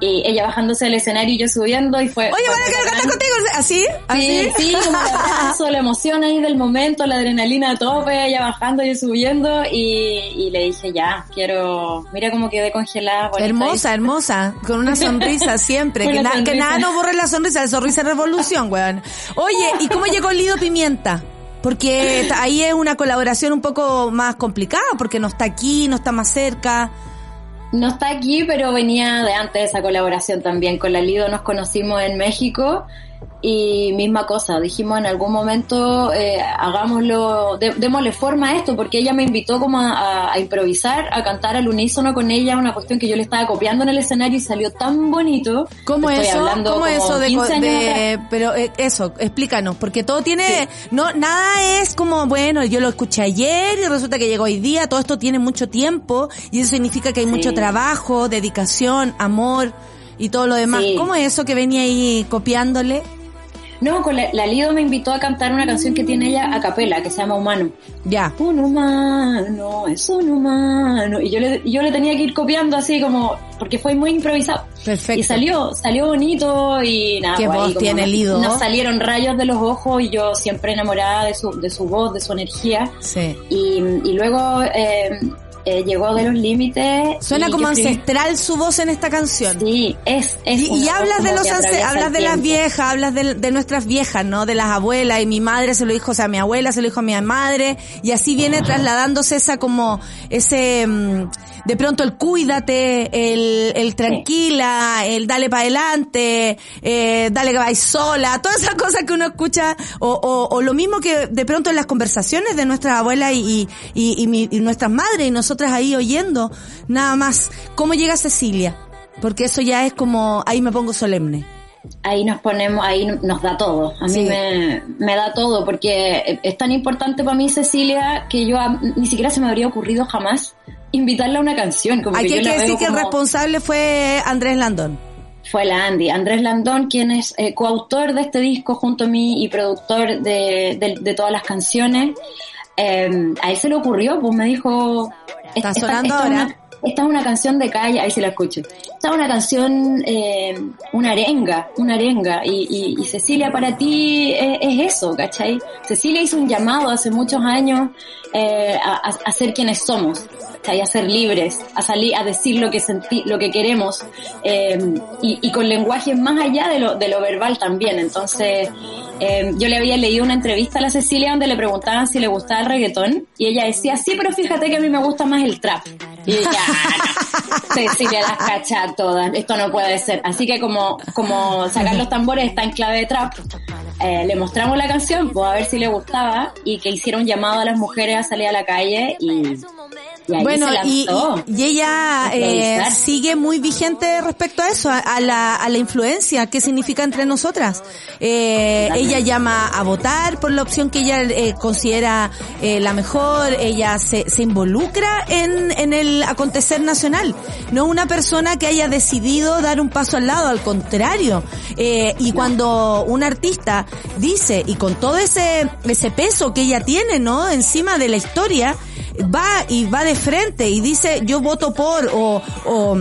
Y ella bajándose del escenario y yo subiendo y fue... Oye, quiero bacán. cantar contigo. ¿Así? ¿Así? Sí, sí, como el abrazo, la <laughs> emoción ahí del momento, la adrenalina a tope, ella bajando, yo subiendo y, y le dije ya, quiero, mira cómo quedé congelada. Hermosa, hermosa, con una sonrisa <laughs> siempre, que, nada no borre la sonrisa, la sonrisa es revolución, weón. Oye, ¿y cómo llegó Lido Pimienta? Porque ahí es una colaboración un poco más complicada, porque no está aquí, no está más cerca. No está aquí, pero venía de antes de esa colaboración también. Con la Lido nos conocimos en México y misma cosa, dijimos en algún momento eh, hagámoslo, dé- démosle forma a esto, porque ella me invitó como a, a improvisar, a cantar al unísono con ella, una cuestión que yo le estaba copiando en el escenario y salió tan bonito. ¿Cómo Estoy eso? ¿Cómo como eso de, 15 años atrás. de- pero eh, eso, explícanos, porque todo tiene no nada es como bueno, yo lo escuché ayer y resulta que llegó hoy día, todo esto tiene mucho tiempo y eso significa que hay mucho trabajo, dedicación, amor y todo lo demás. Sí. ¿Cómo es eso que venía ahí copiándole? No, con la, la Lido me invitó a cantar una canción que tiene ella a capela, que se llama Humano. Ya. Un humano, es un humano. Y yo le, yo le tenía que ir copiando así como, porque fue muy improvisado. Perfecto. Y salió, salió bonito y nada. Qué pues, ahí voz tiene nos- Lido. Nos salieron rayos de los ojos y yo siempre enamorada de su, de su voz, de su energía. Sí. Y, y luego eh, eh, llegó de los límites. Suena como ancestral su voz en esta canción. Sí, es, es Y, y hablas de los hablas de las viejas, hablas de, de nuestras viejas, ¿no? De las abuelas y mi madre se lo dijo, o sea, mi abuela se lo dijo a mi madre y así viene trasladándose esa como ese mm, de pronto el cuídate, el, el tranquila, el dale para adelante, eh, dale que vais sola, todas esas cosas que uno escucha o, o, o lo mismo que de pronto en las conversaciones de nuestras abuelas y, y, y, y nuestras madres y nosotras ahí oyendo, nada más. ¿Cómo llega Cecilia? Porque eso ya es como, ahí me pongo solemne. ahí nos ponemos, ahí nos da todo. A mí Sí. me, me da todo porque es tan importante para mí Cecilia que yo a- ni siquiera se me habría ocurrido jamás invitarla a una canción. Como Aquí que hay que decir que el responsable fue Andrés Landón. fue la Andy, Andrés Landón, quien es eh, coautor de este disco junto a mí y productor de, de- de todas las canciones. Eh, a él se le ocurrió, pues me dijo... Está sonando ahora. Esta es una canción de calle, ahí sí la escucho. Esta es una canción, eh, una arenga, una arenga. Y, y- y Cecilia, para ti es, es eso, ¿cachai? Cecilia hizo un llamado hace muchos años eh, a, a- ser quienes somos, ¿cachai? A ser libres, a salir, a decir lo que sentí, lo que queremos, eh, y, y con lenguaje más allá de lo, de lo verbal también. Entonces, eh, yo le había leído una entrevista a la Cecilia donde le preguntaban si le gustaba el reggaetón, y ella decía, sí, pero fíjate que a mí me gusta más el trap. Y ya, no. Cecilia las cacha todas, esto no puede ser. Así que como, como sacar los tambores está en clave de trap, eh, le mostramos la canción, pues a ver si le gustaba, y que hicieron llamado a las mujeres a salir a la calle y, y Bueno, y, ella eh, sigue muy vigente respecto a eso, a, a la, a la influencia que significa entre nosotras. Eh, ella llama a votar por la opción que ella eh, considera eh, la mejor, ella se, se involucra en, en el acontecer nacional. No una persona que haya decidido dar un paso al lado, al contrario. Eh, y cuando un artista dice, y con todo ese, ese peso que ella tiene, ¿no? Encima de la historia, va y va de frente y dice yo voto por o, o,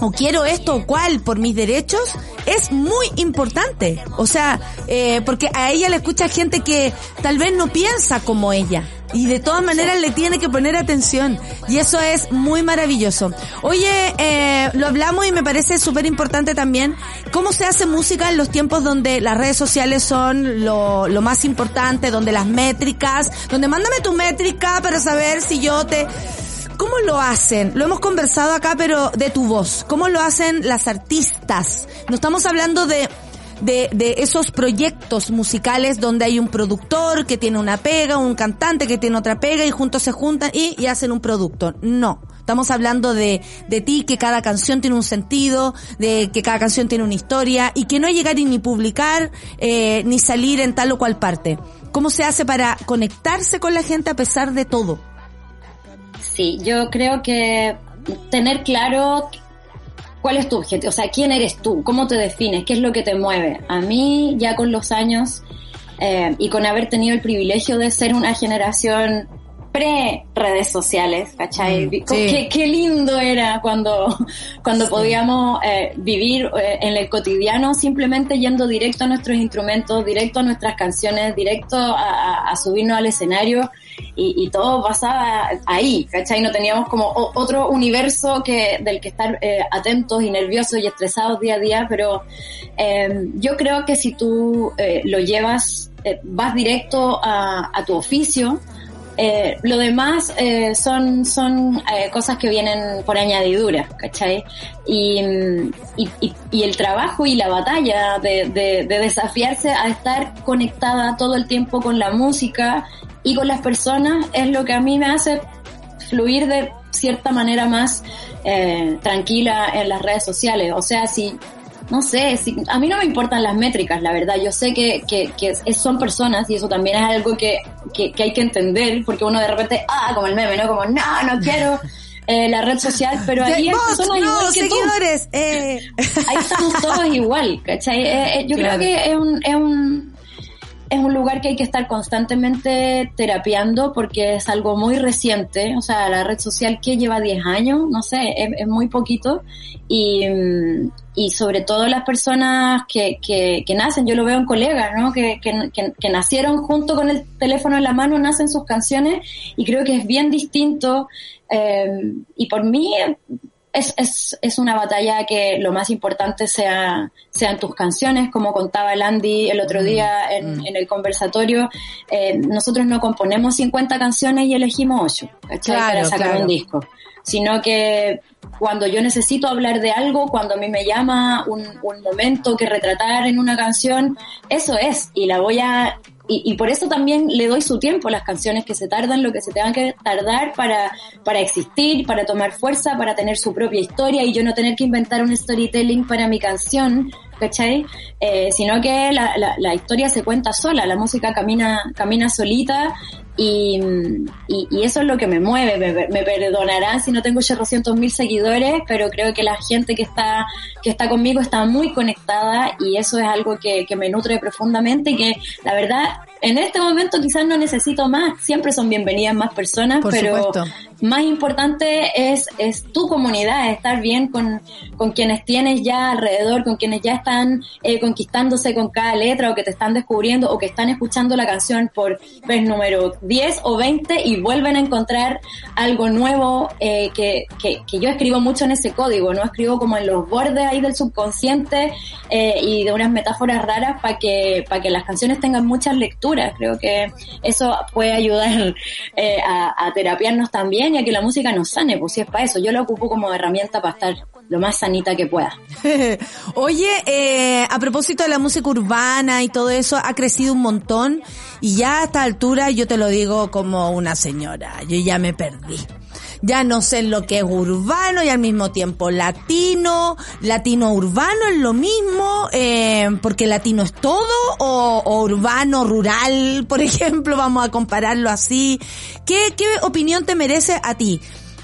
o quiero esto o cual por mis derechos, es muy importante. O sea, eh, porque a ella le escucha gente que tal vez no piensa como ella. Y de todas maneras le tiene que poner atención. Y eso es muy maravilloso. Oye, eh, lo hablamos y me parece súper importante también cómo se hace música en los tiempos donde las redes sociales son lo, lo más importante, donde las métricas, donde mándame tu métrica para saber si yo te... ¿Cómo lo hacen? Lo hemos conversado acá, pero de tu voz. ¿Cómo lo hacen las artistas? No estamos hablando de de, de esos proyectos musicales donde hay un productor que tiene una pega, un cantante que tiene otra pega y juntos se juntan y, y hacen un producto. No. Estamos hablando de, de ti, que cada canción tiene un sentido, de que cada canción tiene una historia y que no llegar y ni publicar, eh, ni salir en tal o cual parte. ¿Cómo se hace para conectarse con la gente a pesar de todo? Sí, yo creo que tener claro cuál es tu objetivo, o sea, quién eres tú, cómo te defines, qué es lo que te mueve. A mí, ya con los años eh, y con haber tenido el privilegio de ser una generación pre-redes sociales, ¿cachai? Mm, sí. Qué, qué lindo era cuando, cuando podíamos eh, vivir eh, en el cotidiano simplemente yendo directo a nuestros instrumentos, directo a nuestras canciones, directo a, a- a subirnos al escenario y, y todo pasaba ahí, ¿cachai? No teníamos como otro universo que del que estar eh, atentos y nerviosos y estresados día a día, pero eh, yo creo que si tú eh, lo llevas, vas directo a, a tu oficio, eh, lo demás eh, son, son eh, cosas que vienen por añadidura, ¿cachai? Y, y, el trabajo y la batalla de desafiarse a estar conectada todo el tiempo con la música y con las personas es lo que a mí me hace fluir de cierta manera más eh, tranquila en las redes sociales. O sea, si no sé, si, a mí no me importan las métricas, la verdad. Yo sé que, que, que es- son personas y eso también es algo que, que, que hay que entender, porque uno de repente, ah, como el meme, ¿no? Como, no, no quiero <laughs> eh, la red social, pero ahí hay personas no, igual que tú. seguidores. Eh. Ahí estamos todos igual, ¿cachai? Eh, eh, yo Claro. creo que es un, es un es un lugar que hay que estar constantemente terapiando porque es algo muy reciente, o sea, la red social que lleva 10 años, no sé, es, muy poquito y, mm, y sobre todo las personas que, que, que nacen, yo lo veo en colegas, ¿no? Que, que, que, que nacieron junto con el teléfono en la mano, nacen sus canciones y creo que es bien distinto eh, y por mí es, es, es una batalla que lo más importante sea, sean tus canciones, como contaba el Andy el otro día en, en el conversatorio. Eh, nosotros no componemos 50 canciones y elegimos 8 ¿cachai? Claro, para sacar claro. un disco, sino que cuando yo necesito hablar de algo, cuando a mí me llama un, un momento que retratar en una canción, eso es, y la voy a y, y por eso también le doy su tiempo a las canciones que se tardan lo que se tengan que tardar para, para existir, para tomar fuerza, para tener su propia historia y yo no tener que inventar un storytelling para mi canción, ¿cachai? Eh, sino que la, la, historia se cuenta sola, la música camina, camina solita y, y, y eso es lo que me mueve, me, me perdonarán si no tengo 800 mil seguidores, pero creo que la gente que está, que está conmigo está muy conectada y eso es algo que, que me nutre profundamente y que la verdad en este momento quizás no necesito más, siempre son bienvenidas más personas, Por pero supuesto. más importante es, es tu comunidad, estar bien con, con quienes tienes ya alrededor, con quienes ya están eh, conquistándose con cada letra o que te están descubriendo o que están escuchando la canción por vez número 10 o 20 y vuelven a encontrar algo nuevo eh, que, que, que yo escribo mucho en ese código, ¿no? Escribo como en los bordes ahí del subconsciente eh, y de unas metáforas raras para que, para que las canciones tengan muchas lecturas. Creo que eso puede ayudar eh, a, a terapiarnos también y a que la música nos sane, pues si es para eso. Yo lo ocupo como herramienta para estar lo más sanita que pueda. <laughs> Oye, eh, a propósito de la música urbana y todo eso, ha crecido un montón y ya a esta altura yo te lo digo como una señora, yo ya me perdí. Ya no sé lo que es urbano y al mismo tiempo latino, latino urbano es lo mismo, eh, porque latino es todo, o, o urbano rural, <laughs> por ejemplo, vamos a compararlo así. ¿Qué, qué opinión te merece a ti?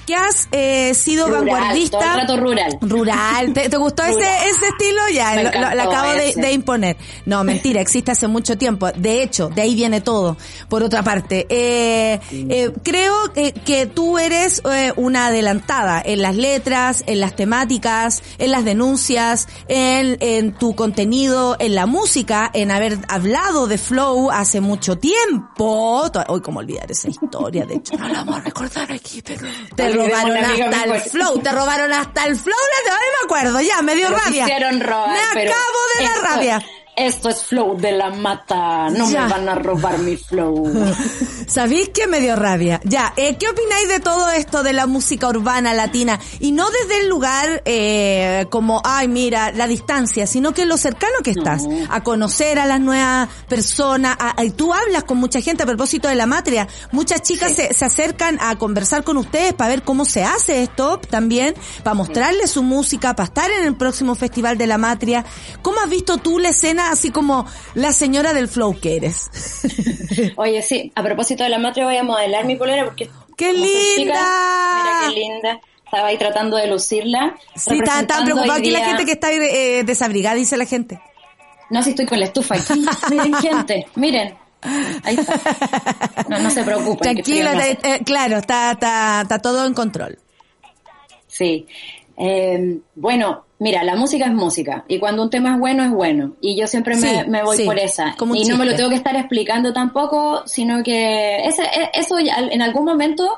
Que has eh, sido Rural, vanguardista. todo el rato rural. Rural. ¿Te, te gustó ese, Rural. ese estilo? Ya, lo, lo- lo encantó acabo de, imponer. No, mentira, existe hace mucho tiempo. De hecho, de ahí viene todo. Por otra parte, eh, eh, creo que, que tú eres eh, una adelantada en las letras, en las temáticas, en las denuncias, en, en tu contenido, en la música, en haber hablado de Flow hace mucho tiempo. Hoy, cómo olvidar esa historia, de hecho, no la vamos a recordar aquí, pero te Olvidémosla, robaron hasta el. Flow, te robaron hasta el Flow, no me acuerdo, ya, me dio Lo rabia. robar, me acabo de dar esto- rabia. Esto es flow de la mata, no Ya. me van a robar mi flow. <laughs> ¿Sabéis que me dio rabia? Ya, eh, ¿qué opináis de todo esto de la música urbana latina? Y no desde el lugar eh, como, ay, mira, la distancia, sino que lo cercano que estás, a conocer a las nuevas personas, a- a- y tú hablas con mucha gente a propósito de la matria, muchas chicas se, se acercan a conversar con ustedes para ver cómo se hace esto también, para mostrarles su música, para estar en el próximo Festival de la Matria. ¿Cómo has visto tú la escena así como la señora del flow que eres? <laughs> Oye, sí, a propósito de la matria voy a modelar mi polera porque... ¡Qué chica, linda! mira qué linda. Estaba ahí tratando de lucirla. Sí, está tan aquí la gente que está eh, desabrigada, dice la gente. No, si estoy con la estufa aquí. <laughs> Miren, gente, miren. Ahí está. No, no se preocupen. Tranquila, no eh, claro, está, está, está todo en control. Sí. Eh, bueno, mira, la música es música y cuando un tema es bueno es bueno y yo siempre me, Sí, me voy sí, por esa como y no me lo tengo que estar explicando tampoco, sino que ese, e- eso en algún momento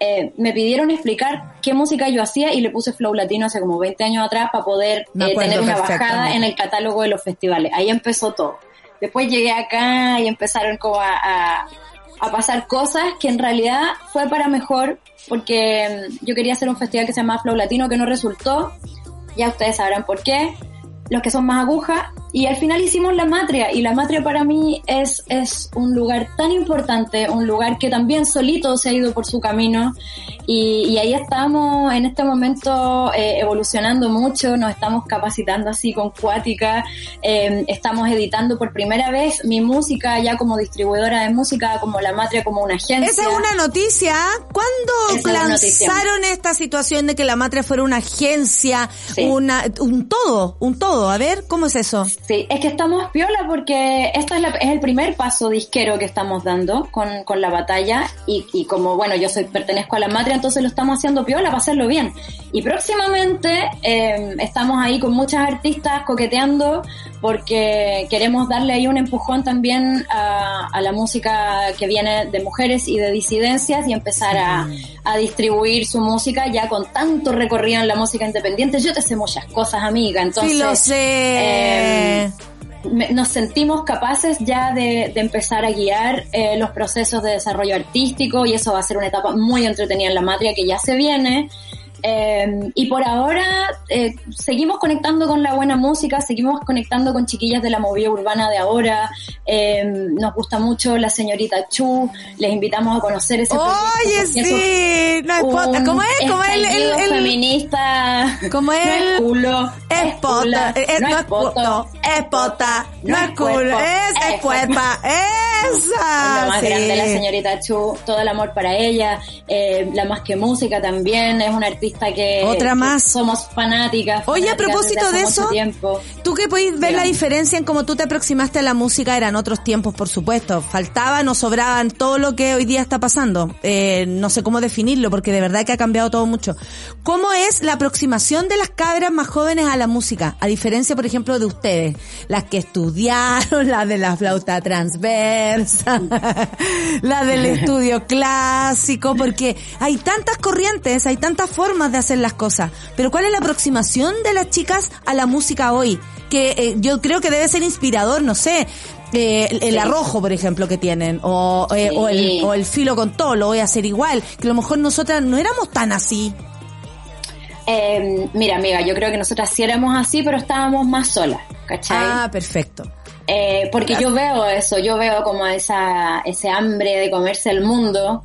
eh, me pidieron explicar qué música yo hacía y le puse flow latino hace como 20 años atrás para poder eh, tener una bajada en el catálogo de los festivales. Ahí empezó todo. Después llegué acá y empezaron como a, a- a pasar cosas que en realidad fue para mejor porque mm, yo quería hacer un festival que se llama Flow Latino que no resultó. Ya ustedes sabrán por qué. Los que son más agujas. Y al final hicimos la matria. Y la matria para mí es, es un lugar tan importante, un lugar que también solito se ha ido por su camino. Y, y ahí estamos en este momento eh, evolucionando mucho, nos estamos capacitando así con Cuática, eh, estamos editando por primera vez mi música ya como distribuidora de música, como la matria, como una agencia. Esa es una noticia. ¿Cuándo Esa es lanzaron esta situación de que la matria fuera una agencia, Sí. una, un todo, un todo? A ver, ¿cómo es eso? Sí, es que estamos piola porque esto es, la- es el primer paso disquero que estamos dando con, con la batalla y, y como bueno yo soy pertenezco a la matria entonces lo estamos haciendo piola para hacerlo bien y próximamente eh, estamos ahí con muchas artistas coqueteando porque queremos darle ahí un empujón también a, a la música que viene de mujeres y de disidencias y empezar a, a distribuir su música ya con tanto recorrido en la música independiente yo te sé muchas cosas amiga entonces sí, lo sé. eh, nos sentimos capaces ya de, de empezar a guiar eh, los procesos de desarrollo artístico y eso va a ser una etapa muy entretenida en la matria que ya se viene. Eh, y por ahora eh, seguimos conectando con la buena música, seguimos conectando con chiquillas de la movida urbana de ahora. Eh, nos gusta mucho la señorita Chu, les invitamos a conocer ese proyecto Oye, sí, no es pota. ¿Cómo es? ¿Cómo es el, el, estallido el- feminista? ¿Cómo es No es culo. es pota, eh, no es poto, es pota, no es culo, es es cuerpa, Es esa, lo más grande la señorita Chu, todo el amor para ella, eh, la más que música también, es una artista que Otra que más. somos fanáticas. Oye, a propósito de eso. Tú que podéis ver la diferencia en cómo tú te aproximaste a la música eran otros tiempos, por supuesto. Faltaban o sobraban todo lo que hoy día está pasando. Eh, no sé cómo definirlo porque de verdad que ha cambiado todo mucho. ¿Cómo es la aproximación de las cabras más jóvenes a la música? A diferencia, por ejemplo, de ustedes, las que estudiaron, <laughs> las de la flauta transversa, <laughs> la del estudio clásico, porque hay tantas corrientes, hay tantas formas de hacer las cosas. Pero ¿cuál es la aproximación de las chicas a la música hoy? Que eh, yo creo que debe ser inspirador, no sé. eh, el, el Sí. arrojo, por ejemplo, que tienen, o, eh, Sí. o, el, o el filo con todo, lo voy a hacer igual, que a lo mejor nosotras no éramos tan así. Eh, mira, amiga, yo creo que nosotras sí éramos así, pero estábamos más solas, ¿cachai? Ah, perfecto. Eh, porque yo veo eso, yo veo como esa, ese hambre de comerse el mundo,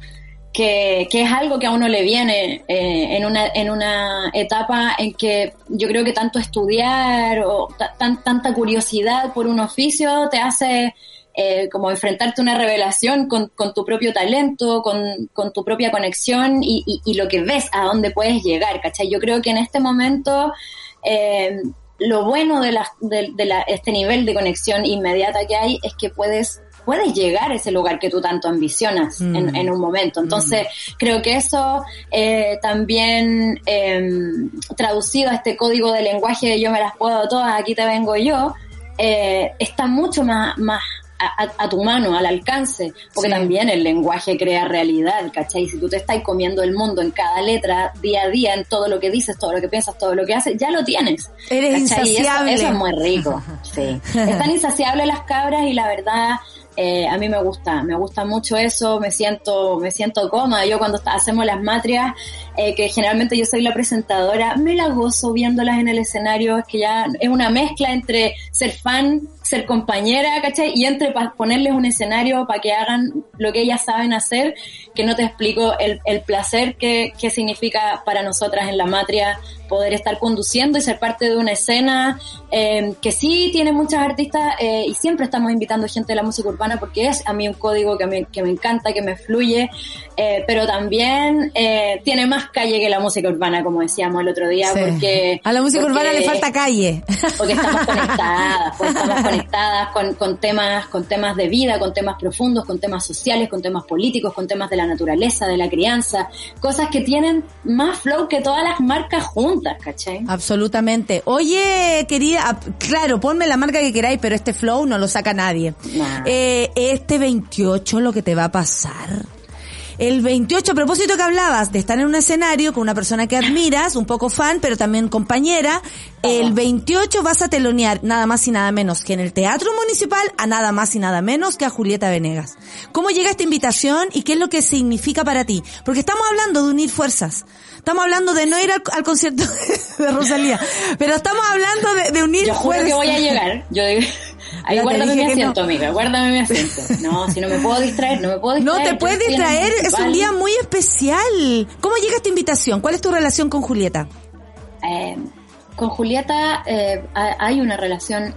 que, es algo que a uno le viene eh, en, una, en una etapa en que yo creo que tanto estudiar o ta- tan, tanta curiosidad por un oficio te hace eh, como enfrentarte a una revelación con, con tu propio talento, con, con tu propia conexión y, y, lo que ves a dónde puedes llegar, ¿cachai? Yo creo que en este momento... Eh, lo bueno de, la, de la, este nivel de conexión inmediata que hay es que puedes puedes llegar a ese lugar que tú tanto ambicionas Mm. en, en un momento. Entonces, creo que eso eh, también eh, traducido a este código de lenguaje de yo me las puedo todas, aquí te vengo yo, eh, está mucho más, más a, a- tu mano, al alcance, porque Sí. también el lenguaje crea realidad, ¿cachai? Si tú te estás comiendo el mundo en cada letra, día a día, en todo lo que dices, todo lo que piensas, todo lo que haces, ya lo tienes. Eres ¿cachai? Y eso- insaciable. Eso, es muy rico, <laughs> sí. Están insaciables las cabras y la verdad... eh, a mí me gusta, me gusta mucho eso, me siento, me siento cómoda. Yo cuando hacemos las matrias, eh, que generalmente yo soy la presentadora, me la gozo viéndolas en el escenario, es que ya es una mezcla entre ser fan, ser compañera, ¿cachai? Y entre pa- ponerles un escenario para que hagan lo que ellas saben hacer, que no te explico el, el placer que, que significa para nosotras en la matria poder estar conduciendo y ser parte de una escena eh, que sí tiene muchas artistas eh, y siempre estamos invitando gente de la música urbana porque es a mí un código que me, que me encanta, que me fluye, eh, pero también eh, tiene más calle que la música urbana, como decíamos el otro día, Sí. porque... a la música porque- urbana le falta calle. porque estamos conectadas, pues estamos conectadas <laughs> conectadas con, con temas, con temas de vida, con temas profundos, con temas sociales, con temas políticos, con temas de la naturaleza, de la crianza, cosas que tienen más flow que todas las marcas juntas, ¿cachai? Absolutamente. Oye, querida, claro, ponme la marca que queráis, pero este flow no lo saca nadie. Nah. Eh, este 28 lo que te va a pasar. El 28, a propósito que hablabas de estar en un escenario con una persona que admiras, un poco fan, pero también compañera, el 28 vas a telonear nada más y nada menos que en el Teatro Municipal a nada más y nada menos que a Julieta Venegas. ¿Cómo llega esta invitación y qué es lo que significa para ti? Porque estamos hablando de unir fuerzas. Estamos hablando de no ir al, al concierto <laughs> de Rosalía, pero estamos hablando de, de unir Yo juro fuerzas. que voy a llegar. Yo digo, ahí Ya guárdame mi asiento, no. amiga, guárdame mi asiento. No, si no me puedo distraer, no me puedo No distraer. te puedes distraer, es un día muy especial. ¿Cómo llega esta invitación? ¿Cuál es tu relación con Julieta? Eh, con Julieta eh, ha- hay una relación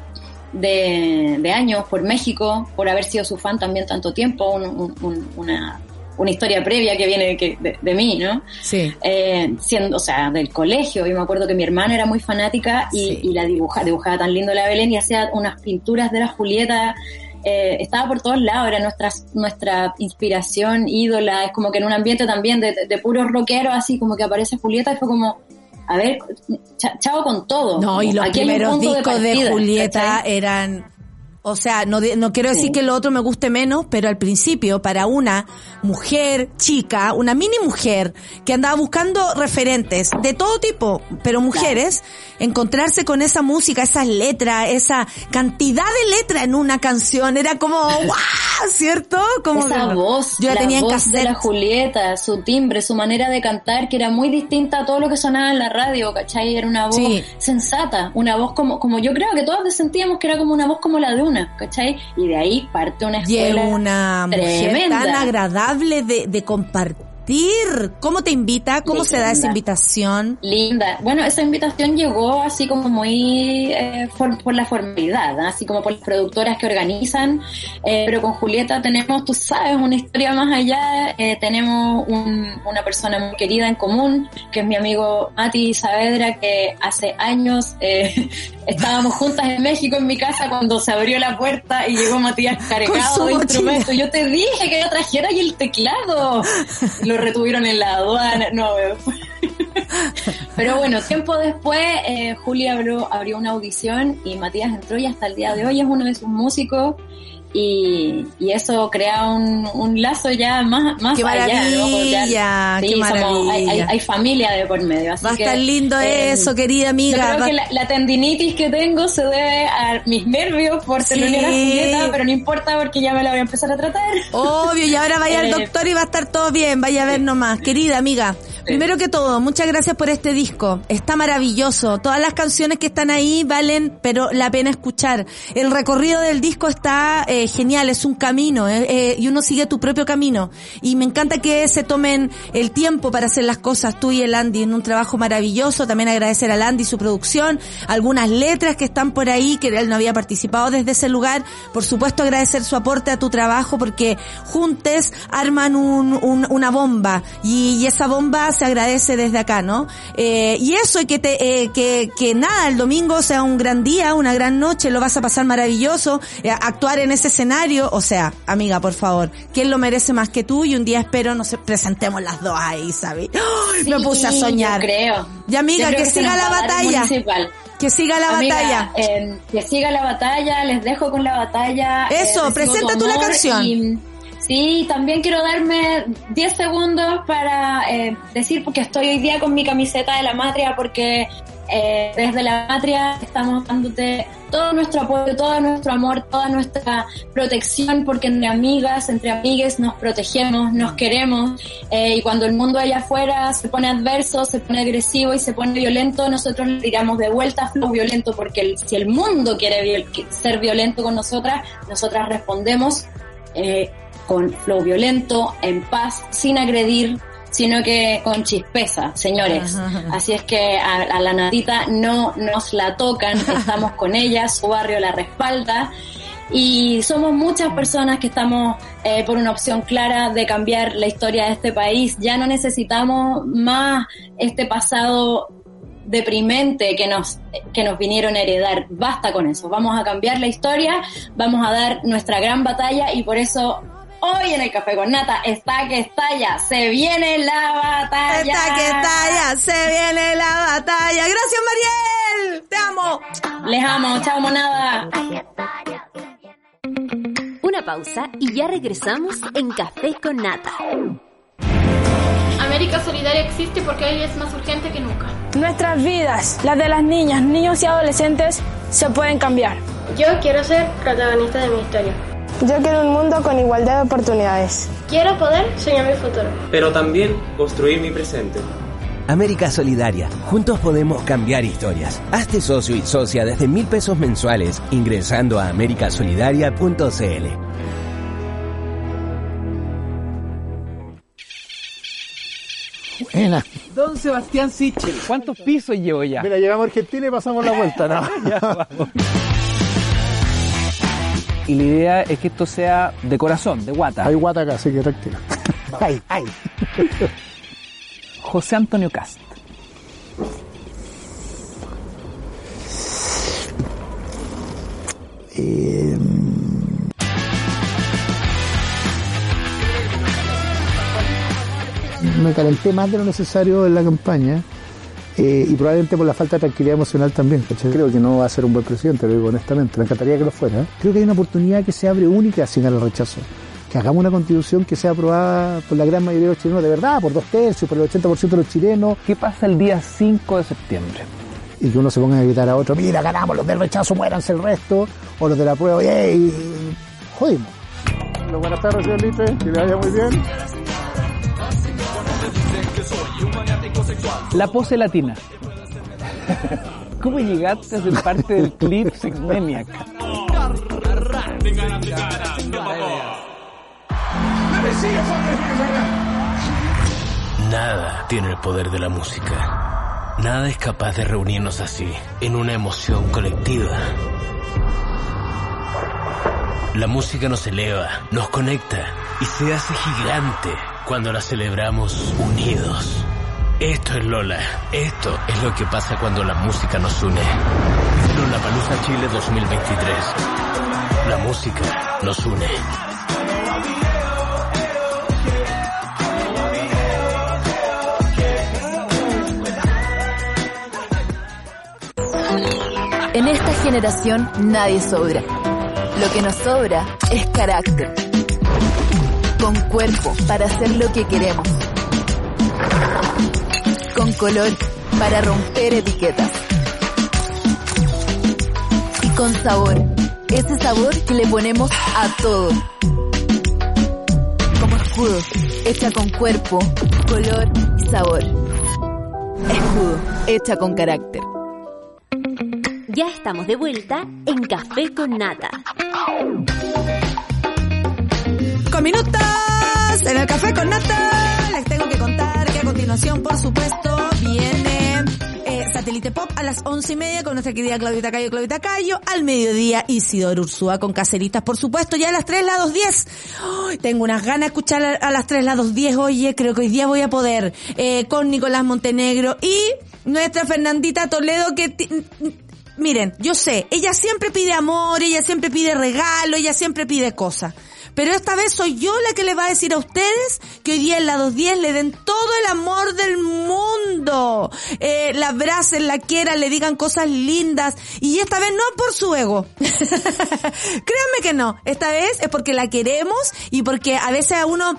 de, de años por México, por haber sido su fan también tanto tiempo, un- un- un- una, una historia previa que viene que- de, de mí, ¿no? Sí. Eh, siendo, o sea, del colegio. Yo me acuerdo que mi hermana era muy fanática y, Sí. y la dibuja, dibujaba tan lindo la Belén y hacía unas pinturas de la Julieta. eh, estaba por todos lados, era nuestra, nuestra inspiración, ídola. Es como que en un ambiente también de, de, de puros rockeros, así como que aparece Julieta y fue como, a ver, cha- chao con todo. No, y los Aquí primeros discos de, partida, Julieta ¿cachai? eran... O sea, no, de- no quiero decir Sí. que lo otro me guste menos, pero al principio, para una mujer chica, una mini mujer, que andaba buscando referentes de todo tipo, pero mujeres, encontrarse con esa música, esas letras, esa cantidad de letra en una canción, era como, <laughs> ¡guau! ¿Cierto? Como esa que- voz, Yo la la tenía en voz de la. Julieta, su timbre, su manera de cantar, que era muy distinta a todo lo que sonaba en la radio, ¿cachai? Era una voz Sí. sensata, una voz como, como yo creo que todos sentíamos que era como una voz como la de una, ¿cachai? Y de ahí parte una Y es escuela una mujer tremenda. tan agradable de, de compartir. ¿Cómo te invita? ¿Cómo se da esa Linda. invitación? Linda. Bueno, esa invitación llegó así como muy eh, por, por la formalidad, ¿no? así como por las productoras que organizan, eh, pero con Julieta tenemos, tú sabes, una historia más allá, eh, tenemos un- una persona muy querida en común, que es mi amigo Mati Saavedra, que hace años eh, <laughs> estábamos juntas en México en mi casa cuando se abrió la puerta y llegó Matías <laughs> cargado de mochila. instrumentos. Yo te dije que yo trajera ahí el teclado. Lo <laughs> retuvieron en la aduana. No, <laughs> pero bueno, tiempo después, eh, Julia abrió, abrió una audición y Matías entró y hasta el día de hoy es uno de sus músicos. Y, y eso crea un, un lazo ya más, más ¡Qué allá. ¿no? Maravilla! sí, ¡Qué somos- hay, hay- maravilla! hay familia de por medio. Así Va a estar lindo eh, eso, querida Yo amiga. creo Va- que la, la tendinitis que tengo se debe a mis nervios por Sí. telonear a Julieta, pero no importa porque ya me la voy a empezar a tratar. Obvio, y ahora vaya al Eh, doctor y va a estar todo bien, vaya a ver nomás. Querida amiga, primero que todo, muchas gracias por este disco. Está maravilloso. Todas las canciones que están ahí valen, pero la pena escuchar. El recorrido del disco está eh, genial, es un camino, eh, eh, y uno sigue tu propio camino. Y me encanta que se tomen el tiempo para hacer las cosas, tú y el Andy, en un trabajo maravilloso. También agradecer al Andy su producción, algunas letras que están por ahí, que él no había participado desde ese lugar. Por supuesto, agradecer su aporte a tu trabajo, porque juntes arman un, un- una bomba, y, y esa bomba se agradece desde acá, ¿no? Eh, y eso, y que te, eh, que, que nada, el domingo sea un gran día, una gran noche, lo vas a pasar maravilloso, eh, actuar en ese escenario, o sea, amiga, por favor, ¿quién lo merece más que tú? Y un día espero nos presentemos las dos ahí, ¿sabes? Me puse a soñar. yo creo. Y amiga, creo que siga la batalla. municipal. Que siga la Amiga, batalla. eh, que siga la batalla, les dejo con la batalla. eh, Eso, presenta tú la canción. y- sí, también quiero darme 10 segundos para eh, decir porque estoy hoy día con mi camiseta de la matria porque eh, desde la matria estamos dándote todo nuestro apoyo, todo nuestro amor, toda nuestra protección porque entre amigas, entre amigues nos protegemos, nos queremos. Eh, y cuando el mundo allá afuera se pone adverso, se pone agresivo y se pone violento, nosotros le tiramos de vuelta flow violento porque el- si el mundo quiere ser violento con nosotras, nosotras respondemos eh, con flow violento, en paz, sin agredir, sino que con chispeza, señores. Así es que a, a la natita no nos la tocan, <laughs> estamos con ella, su barrio la respalda. Y somos muchas personas que estamos eh, por una opción clara de cambiar la historia de este país. Ya no necesitamos más este pasado deprimente que nos, que nos vinieron a heredar. Basta con eso. Vamos a cambiar la historia, vamos a dar nuestra gran batalla y por eso hoy en el Café con Nata está que estalla. Se viene la batalla. Está que estalla, se viene la batalla. Gracias, Mariel. Te amo. Les amo. Chao, monada. Una pausa y ya regresamos en Café con Nata. América Solidaria existe porque hoy es más urgente que nunca. Nuestras vidas, las de las niñas, niños y adolescentes, se pueden cambiar. Yo quiero ser protagonista de mi historia. Yo quiero un mundo con igualdad de oportunidades. Quiero poder soñar mi futuro. pero también construir mi presente. América Solidaria. Juntos podemos cambiar historias. Hazte socio y socia desde mil pesos mensuales ingresando a americasolidaria.cl. Buena. Don Sebastián Sichel, ¿cuántos pisos llevo ya? Mira, llegamos a Argentina y pasamos la vuelta, ¿no? <laughs> Ya, vamos. Y la idea es que esto sea de corazón, de guata. Hay guata acá, así que tranquilo. <laughs> Ay, ay. José Antonio Cast. Eh, me calenté más de lo necesario en la campaña eh, y probablemente por la falta de tranquilidad emocional también. ¿cachai? Creo que no va a ser un buen presidente, lo digo honestamente. Me encantaría que lo fuera. ¿eh? Creo que hay una oportunidad que se abre única sin el rechazo. Que hagamos una constitución que sea aprobada por la gran mayoría de los chilenos, de verdad, por dos tercios, por el 80% de los chilenos, ¿Qué pasa el día 5 de septiembre? y que uno se ponga a gritar a otro, mira, ganamos, los del rechazo, muéranse el resto, o los de la prueba, ¡yay! Jodimos. Buenas tardes, señor Lipe, que le vaya muy bien. La pose latina. ¿Cómo llegaste a ser parte del clip Sexmaniac? Nada tiene el poder de la música. Nada es capaz de reunirnos así, en una emoción colectiva. La música nos eleva, nos conecta y se hace gigante cuando la celebramos unidos. Esto es Lola. Esto es lo que pasa cuando la música nos une. Lola Palusa Chile 2023. La música nos une. En esta generación nadie sobra. Lo que nos sobra es carácter. Con cuerpo para hacer lo que queremos. Con color para romper etiquetas. Y con sabor. Ese sabor que le ponemos a todo. Como escudo. Hecha con cuerpo, color y sabor. Escudo. Hecha con carácter. Ya estamos de vuelta en Café con Nata. Con minutos en el café con nata. Las once y media con nuestra querida Claudita Cayo, Claudita Cayo. Al mediodía, Isidoro Ursúa con Caceritas, por supuesto, ya a las tres lados diez. Ay, tengo unas ganas de escuchar a, las tres lados diez. Oye, creo que hoy día voy a poder. Eh, con Nicolás Montenegro y nuestra Fernandita Toledo que... Miren, yo sé, ella siempre pide amor, ella siempre pide regalo, ella siempre pide cosas. Pero esta vez soy yo la que le va a decir a ustedes que hoy día en la 210 le den todo el amor del mundo. Eh, la abracen, la quieran, le digan cosas lindas. Y esta vez no por su ego. <laughs> Créanme que no. Esta vez es porque la queremos y porque a veces a uno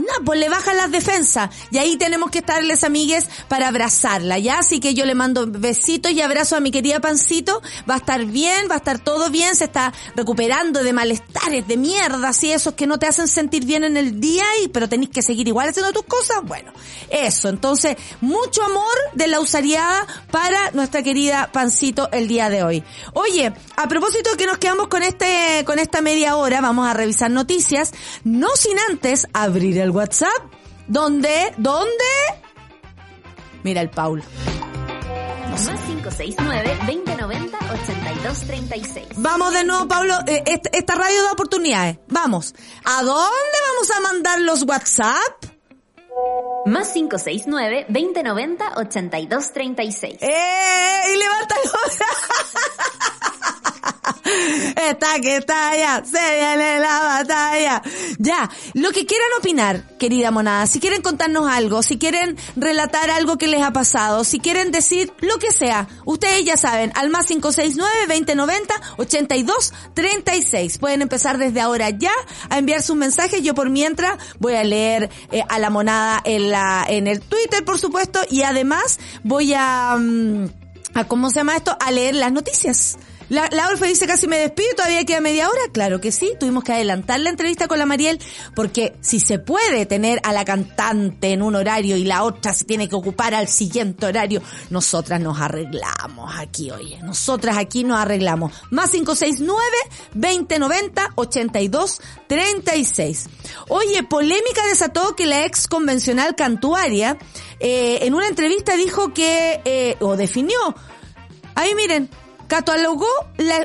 no, pues le bajan las defensas. Y ahí tenemos que estarles amigues para abrazarla, ¿ya? Así que yo le mando besitos y abrazo a mi querida Pancito. Va a estar bien, va a estar todo bien, se está recuperando de malestares, de mierda, así esos que no te hacen sentir bien en el día, y pero tenés que seguir igual haciendo tus cosas. Bueno, eso. Entonces, mucho amor de la usariada para nuestra querida Pancito el día de hoy. Oye, a propósito que nos quedamos con este, con esta media hora, vamos a revisar noticias, no sin antes abrir el WhatsApp, donde, ¿dónde? Mira el Paulo. Más 569-2090-8236. Vamos de nuevo, Pablo. Eh, esta, esta radio da oportunidades. Vamos. ¿A dónde vamos a mandar los WhatsApp? Más 569-2090-8236. ¡Eh! Y levántalo. <laughs> Está que estalla, se viene la batalla. Ya, lo que quieran opinar, querida monada, si quieren contarnos algo, si quieren relatar algo que les ha pasado, si quieren decir lo que sea, ustedes ya saben, al más 569-2090-8236. Pueden empezar desde ahora ya a enviar sus mensajes. Yo por mientras voy a leer eh, a la monada en la, en el Twitter, por supuesto, y además voy a, mm, a, ¿cómo se llama esto? A leer las noticias. La, la Orfe dice casi me despido, todavía queda media hora. Claro que sí, tuvimos que adelantar la entrevista con la Mariel, porque si se puede tener a la cantante en un horario y la otra se tiene que ocupar al siguiente horario, nosotras nos arreglamos aquí, oye, nosotras aquí nos arreglamos. Más 569-2090-8236. Oye, polémica desató que la ex convencional cantuaria, eh, en una entrevista dijo que, eh, o definió, ahí miren, catalogó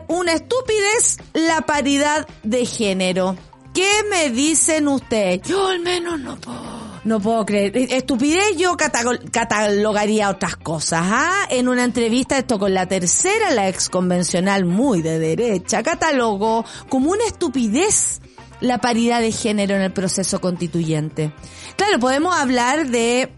una estupidez la paridad de género. ¿Qué me dicen ustedes? Yo al menos no puedo. No puedo creer. Estupidez yo catalogaría otras cosas. ¿ah? En una entrevista esto con la tercera, la ex convencional muy de derecha, catalogó como una estupidez la paridad de género en el proceso constituyente. Claro, podemos hablar de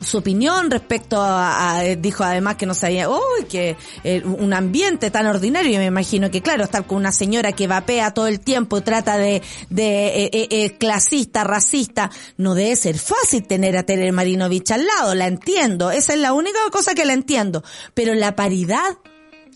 su opinión respecto a, a, dijo además que no sabía, uy, que eh, un ambiente tan ordinario, me imagino que claro, estar con una señora que vapea todo el tiempo y trata de, de eh, eh, clasista, racista, no debe ser fácil tener a Tere Marinovich al lado, la entiendo, esa es la única cosa que la entiendo, pero la paridad,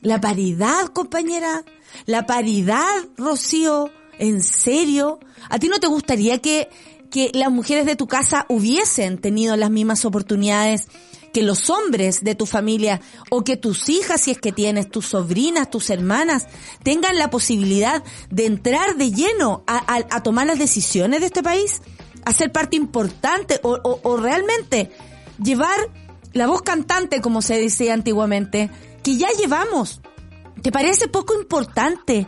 la paridad, compañera, la paridad, Rocío, ¿en serio? ¿A ti no te gustaría que que las mujeres de tu casa hubiesen tenido las mismas oportunidades que los hombres de tu familia o que tus hijas, si es que tienes, tus sobrinas, tus hermanas, tengan la posibilidad de entrar de lleno a, tomar las decisiones de este país, a ser parte importante o, o, o realmente llevar la voz cantante, como se decía antiguamente, que ya llevamos. ¿Te parece poco importante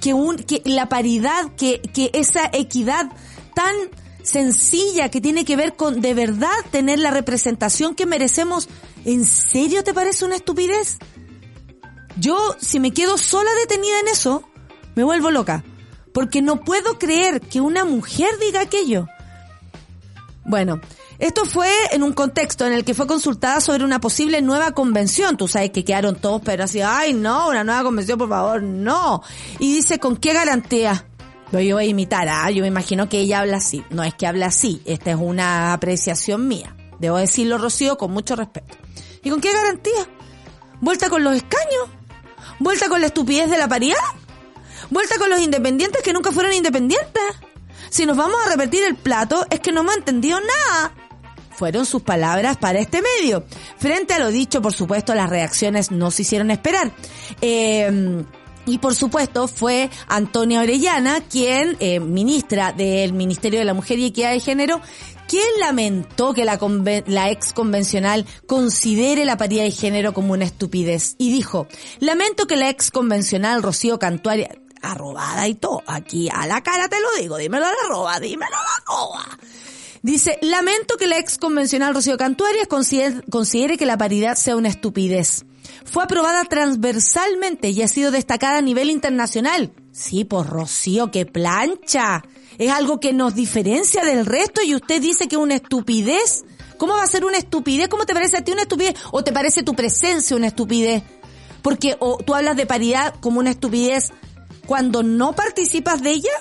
que, un, que la paridad, que, que esa equidad tan sencilla que tiene que ver con de verdad tener la representación que merecemos, ¿en serio te parece una estupidez? Yo, si me quedo sola detenida en eso, me vuelvo loca. Porque no puedo creer que una mujer diga aquello. Bueno, esto fue en un contexto en el que fue consultada sobre una posible nueva convención. Tú sabes que quedaron todos, pero así, ay no, una nueva convención, por favor, no. Y dice, ¿con qué garantía? Lo voy a imitar, ¿ah? yo me imagino que ella habla así. No es que habla así, esta es una apreciación mía. Debo decirlo, Rocío, con mucho respeto. ¿Y con qué garantía? ¿Vuelta con los escaños? ¿Vuelta con la estupidez de la paridad? ¿Vuelta con los independientes que nunca fueron independientes? Si nos vamos a repetir el plato, es que no hemos entendido nada. Fueron sus palabras para este medio. Frente a lo dicho, por supuesto, las reacciones no se hicieron esperar. Eh, y por supuesto fue Antonia Orellana, quien, eh, ministra del Ministerio de la Mujer y Equidad de Género, quien lamentó que la, la ex convencional considere la paridad de género como una estupidez. Y dijo, lamento que la ex convencional Rocío Cantuaria, arrobada y todo, aquí a la cara te lo digo, dímelo a la arroba, dímelo a la arroba. Dice, lamento que la ex convencional Rocío Cantuarias considere, considere que la paridad sea una estupidez fue aprobada transversalmente y ha sido destacada a nivel internacional. Sí, por Rocío, que plancha. Es algo que nos diferencia del resto y usted dice que es una estupidez. ¿Cómo va a ser una estupidez? ¿Cómo te parece a ti una estupidez? ¿O te parece tu presencia una estupidez? Porque o tú hablas de paridad como una estupidez cuando no participas de ella,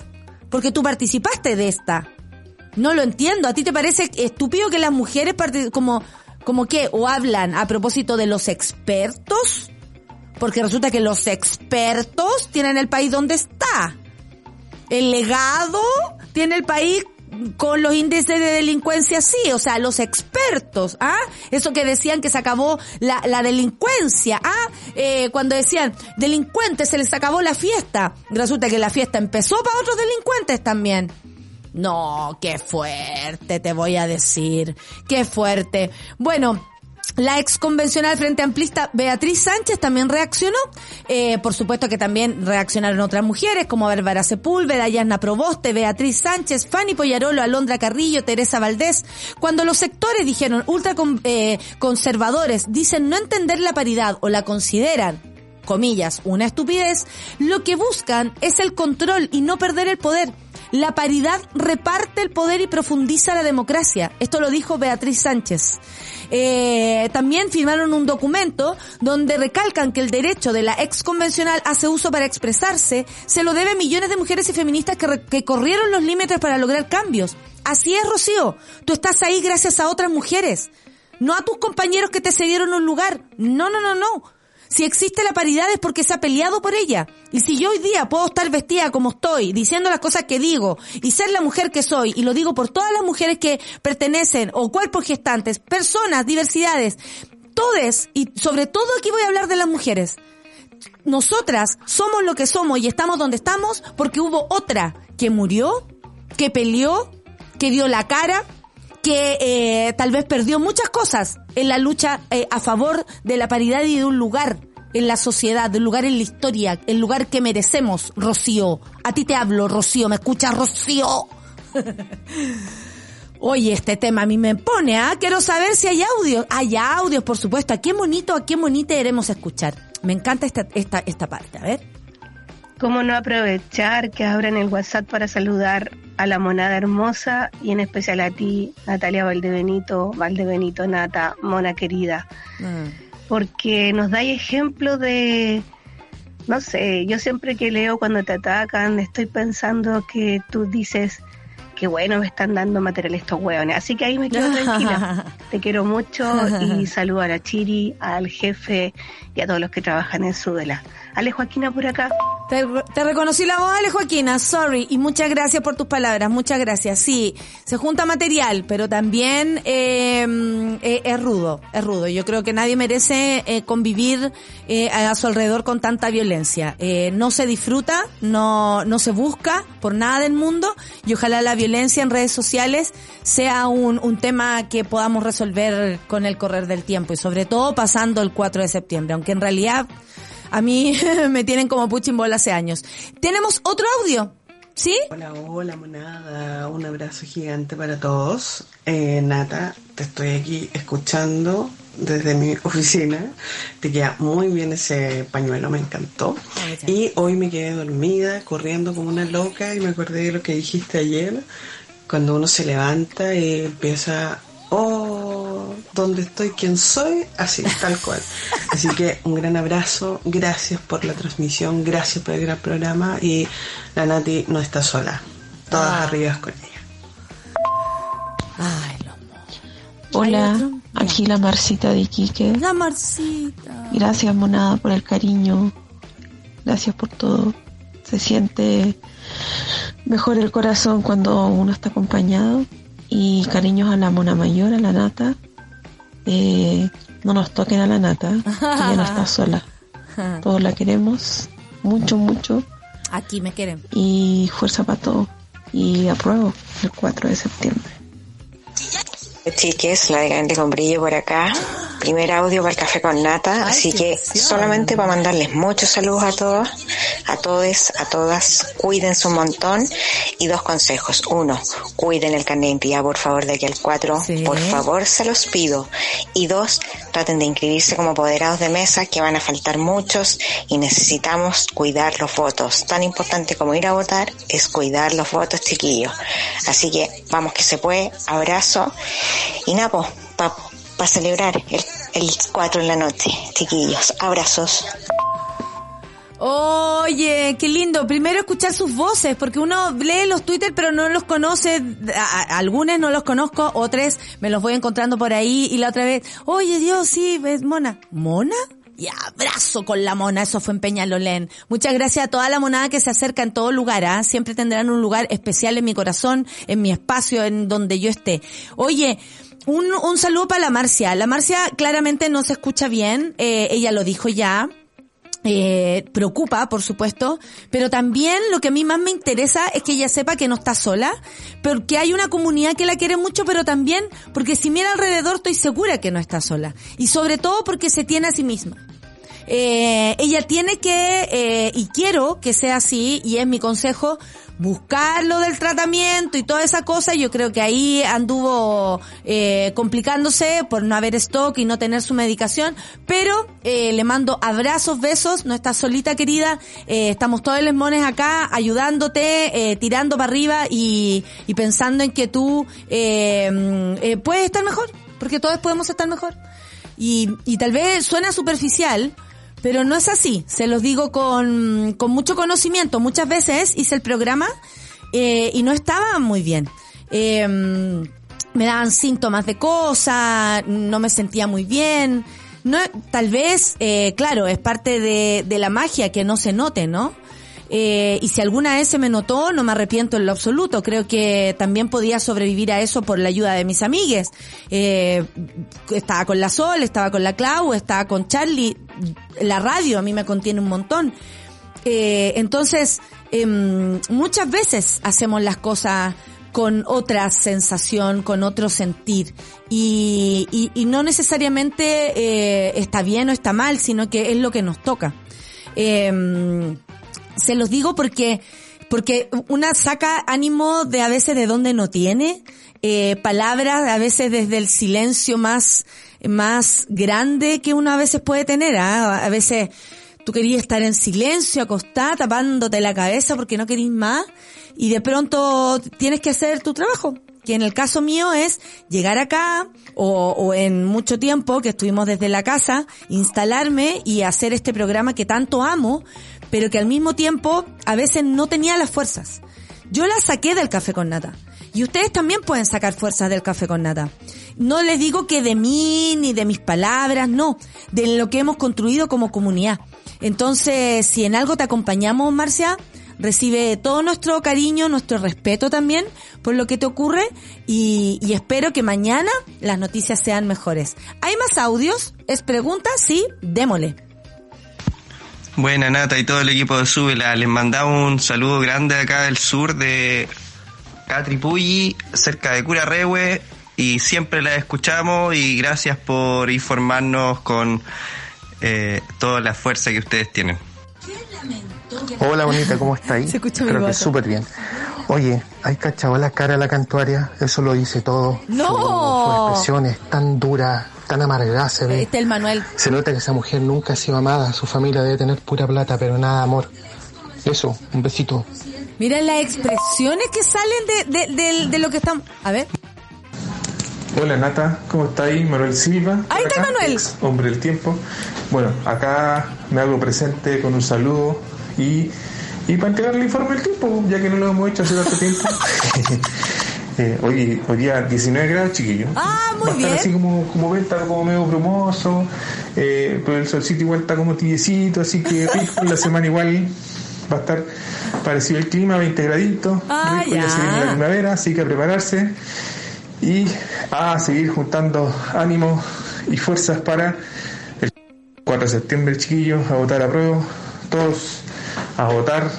porque tú participaste de esta. No lo entiendo. ¿A ti te parece estúpido que las mujeres como ¿Como que ¿O hablan a propósito de los expertos? Porque resulta que los expertos tienen el país donde está. El legado tiene el país con los índices de delincuencia sí, o sea, los expertos, ¿ah? Eso que decían que se acabó la, la delincuencia, ¿ah? Eh, cuando decían, delincuentes, se les acabó la fiesta. Resulta que la fiesta empezó para otros delincuentes también. No, qué fuerte, te voy a decir. Qué fuerte. Bueno, la ex convencional Frente Amplista Beatriz Sánchez también reaccionó. Eh, por supuesto que también reaccionaron otras mujeres como Bárbara Sepúlveda, Yasna Proboste, Beatriz Sánchez, Fanny Poyarolo, Alondra Carrillo, Teresa Valdés. Cuando los sectores dijeron ultra eh, dicen no entender la paridad o la consideran comillas, una estupidez, lo que buscan es el control y no perder el poder. La paridad reparte el poder y profundiza la democracia. Esto lo dijo Beatriz Sánchez. Eh, también firmaron un documento donde recalcan que el derecho de la ex convencional hace uso para expresarse se lo debe a millones de mujeres y feministas que, que corrieron los límites para lograr cambios. Así es, Rocío. Tú estás ahí gracias a otras mujeres. No a tus compañeros que te cedieron un lugar. No, no, no, no. Si existe la paridad es porque se ha peleado por ella. Y si yo hoy día puedo estar vestida como estoy, diciendo las cosas que digo, y ser la mujer que soy, y lo digo por todas las mujeres que pertenecen, o cuerpos gestantes, personas, diversidades, todes, y sobre todo aquí voy a hablar de las mujeres. Nosotras somos lo que somos y estamos donde estamos porque hubo otra que murió, que peleó, que dio la cara, que eh, tal vez perdió muchas cosas en la lucha eh, a favor de la paridad y de un lugar en la sociedad, de un lugar en la historia, el lugar que merecemos, Rocío. A ti te hablo, Rocío, ¿me escuchas, Rocío? <laughs> Oye, este tema a mí me pone, ¿ah? Quiero saber si hay audio. Hay audios, por supuesto. ¿A qué bonito, a qué bonita queremos escuchar? Me encanta esta, esta, esta parte. A ver. ¿Cómo no aprovechar que abran el WhatsApp para saludar a la monada hermosa y en especial a ti, Natalia Valdebenito, Valdebenito Nata, mona querida? Mm. Porque nos dais ejemplo de, no sé, yo siempre que leo cuando te atacan, estoy pensando que tú dices, que bueno, me están dando material estos hueones. Así que ahí me quedo tranquila. <laughs> Te quiero mucho y <laughs> saludo a la Chiri, al jefe y a todos los que trabajan en Sudela. Ale Joaquina por acá. Te, reconocí la voz, Ale Joaquina, sorry, y muchas gracias por tus palabras, muchas gracias. Sí, se junta material, pero también eh, eh, es rudo, es rudo. Yo creo que nadie merece eh, convivir eh, a su alrededor con tanta violencia. No se disfruta, no, no se busca por nada del mundo, y ojalá la violencia en redes sociales sea un, un tema que podamos resolver con el correr del tiempo, y sobre todo pasando el 4 de septiembre, aunque en realidad a mí <laughs> me tienen como puchimbola hace años. Tenemos otro audio. ¿Sí? Hola, hola, monada. Un abrazo gigante para todos. Eh, Nata, te estoy aquí escuchando desde mi oficina. Te queda muy bien ese pañuelo, me encantó. Y hoy me quedé dormida, corriendo como una loca y me acordé de lo que dijiste ayer. Cuando uno se levanta y empieza oh, ¿dónde estoy? ¿Quién soy? Así, tal cual. Así que un gran abrazo, gracias por la transmisión, gracias por el gran programa y la Nati no está sola, todas Ah. arriba con ella. Ay, Hola, aquí la Marcita de Iquique. La Marcita. Gracias, monada, por el cariño. Gracias por todo. Se siente mejor el corazón cuando uno está acompañado. Y cariños a la mona mayor, a la nata. Eh, no nos toquen a la nata, que ya no está <laughs> sola. Todos la queremos mucho, mucho. Aquí me quieren. Y fuerza para todo. Y apruebo el 4 de septiembre. Chiques, la de Grande con Brillo por acá. Primer audio para el café con nata, así que solamente para mandarles muchos saludos a todos, a todos, a todas, cuídense un montón y dos consejos. Uno, cuiden el carnet de identidad por favor de aquí al 4, por favor se los pido. Y dos, traten de inscribirse como apoderados de mesa que van a faltar muchos y necesitamos cuidar los votos. Tan importante como ir a votar es cuidar los votos chiquillos. Así que vamos que se puede, abrazo y Napo, para celebrar el, el 4 en la noche, chiquillos. Abrazos. Oye, qué lindo. Primero escuchar sus voces, porque uno lee los Twitter pero no los conoce. A- algunos no los conozco, otros me los voy encontrando por ahí y la otra vez, oye Dios, sí, ves mona. ¿Mona? Y abrazo con la mona, eso fue en Peñalolén. Muchas gracias a toda la monada que se acerca en todo lugar, ¿ah? Siempre tendrán un lugar especial en mi corazón, en mi espacio, en donde yo esté. Oye, un, un saludo para la Marcia. La Marcia claramente no se escucha bien, eh, ella lo dijo ya. eh, preocupa, por supuesto, pero también lo que a mí más me interesa es que ella sepa que no está sola, porque hay una comunidad que la quiere mucho, pero también porque si mira alrededor estoy segura que no está sola. Y sobre todo porque se tiene a sí misma. Eh, ella tiene que, y quiero que sea así, y es mi consejo, buscar lo del tratamiento y toda esa cosa, yo creo que ahí anduvo eh, complicándose por no haber stock y no tener su medicación, pero eh, le mando abrazos, besos, no estás solita querida, eh, estamos todos los mones acá ayudándote, eh, tirando para arriba y, y pensando en que tú eh, eh, puedes estar mejor, porque todos podemos estar mejor. Y, y tal vez suena superficial, pero no es así, se los digo con, con mucho conocimiento. Muchas veces hice el programa eh, y no estaba muy bien. Eh, me daban síntomas de cosas, no me sentía muy bien. No, tal vez, eh, claro, es parte de, de la magia que no se note, ¿no? Eh, y si alguna vez se me notó, no me arrepiento en lo absoluto. Creo que también podía sobrevivir a eso por la ayuda de mis amigues. Eh, estaba con la Sol, estaba con la Clau, estaba con Charlie. La radio a mí me contiene un montón. Eh, entonces, em, muchas veces hacemos las cosas con otra sensación, con otro sentir. Y, y, y no necesariamente eh, está bien o está mal, sino que es lo que nos toca. Em, se los digo porque porque una saca ánimo de a veces de donde no tiene eh, palabras a veces desde el silencio más más grande que uno a veces puede tener ¿ah? a veces tú querías estar en silencio acostada tapándote la cabeza porque no querís más y de pronto tienes que hacer tu trabajo que en el caso mío es llegar acá o, en mucho tiempo que estuvimos desde la casa, instalarme y hacer este programa que tanto amo, pero que al mismo tiempo a veces no tenía las fuerzas. Yo las saqué del café con nata. Y ustedes también pueden sacar fuerzas del café con nata. No les digo que de mí ni de mis palabras, no, de lo que hemos construido como comunidad. Entonces, si en algo te acompañamos, Marcia, recibe todo nuestro cariño, nuestro respeto también por lo que te ocurre y, y, espero que mañana las noticias sean mejores. ¿Hay más audios? ¿Es pregunta? Sí, démosle. Buena Nata y todo el equipo de Súbela, les mandamos un saludo grande acá del sur de Catripulli, cerca de Curarrehue y siempre la escuchamos y gracias por informarnos con eh, toda la fuerza que ustedes tienen. Hola bonita, ¿cómo estáis? Se escucha Creo mi que súper bien. Oye, ¿hay cachado la cara de la cantuaria? Eso lo dice todo. ¡No! Su, su expresión es tan dura, tan amargada se ve. Este es el Manuel. Se nota que esa mujer nunca ha sido amada. Su familia debe tener pura plata, pero nada de amor. Eso, un besito. Mira las expresiones que salen de, de, de, de lo que estamos... A ver. Hola Nata, ¿cómo estáis? Manuel Silva. Ahí está acá, Manuel. hombre del tiempo. Bueno, acá me hago presente con un saludo y, y para entregar el informe del tiempo, ya que no lo hemos hecho hace tanto tiempo. <laughs> eh, hoy, hoy día 19 grados, chiquillo. Ah, muy Va a estar bien. así como, como ven, está como medio brumoso, eh, pero el solcito igual está como tibiecito, así que <laughs> rico, la semana igual va a estar parecido el clima, 20 graditos, Ah, rico, ya se viene la ya. primavera, así que a prepararse y a seguir juntando ánimos y fuerzas para el 4 de septiembre, chiquillos, a votar a prueba, todos a votar,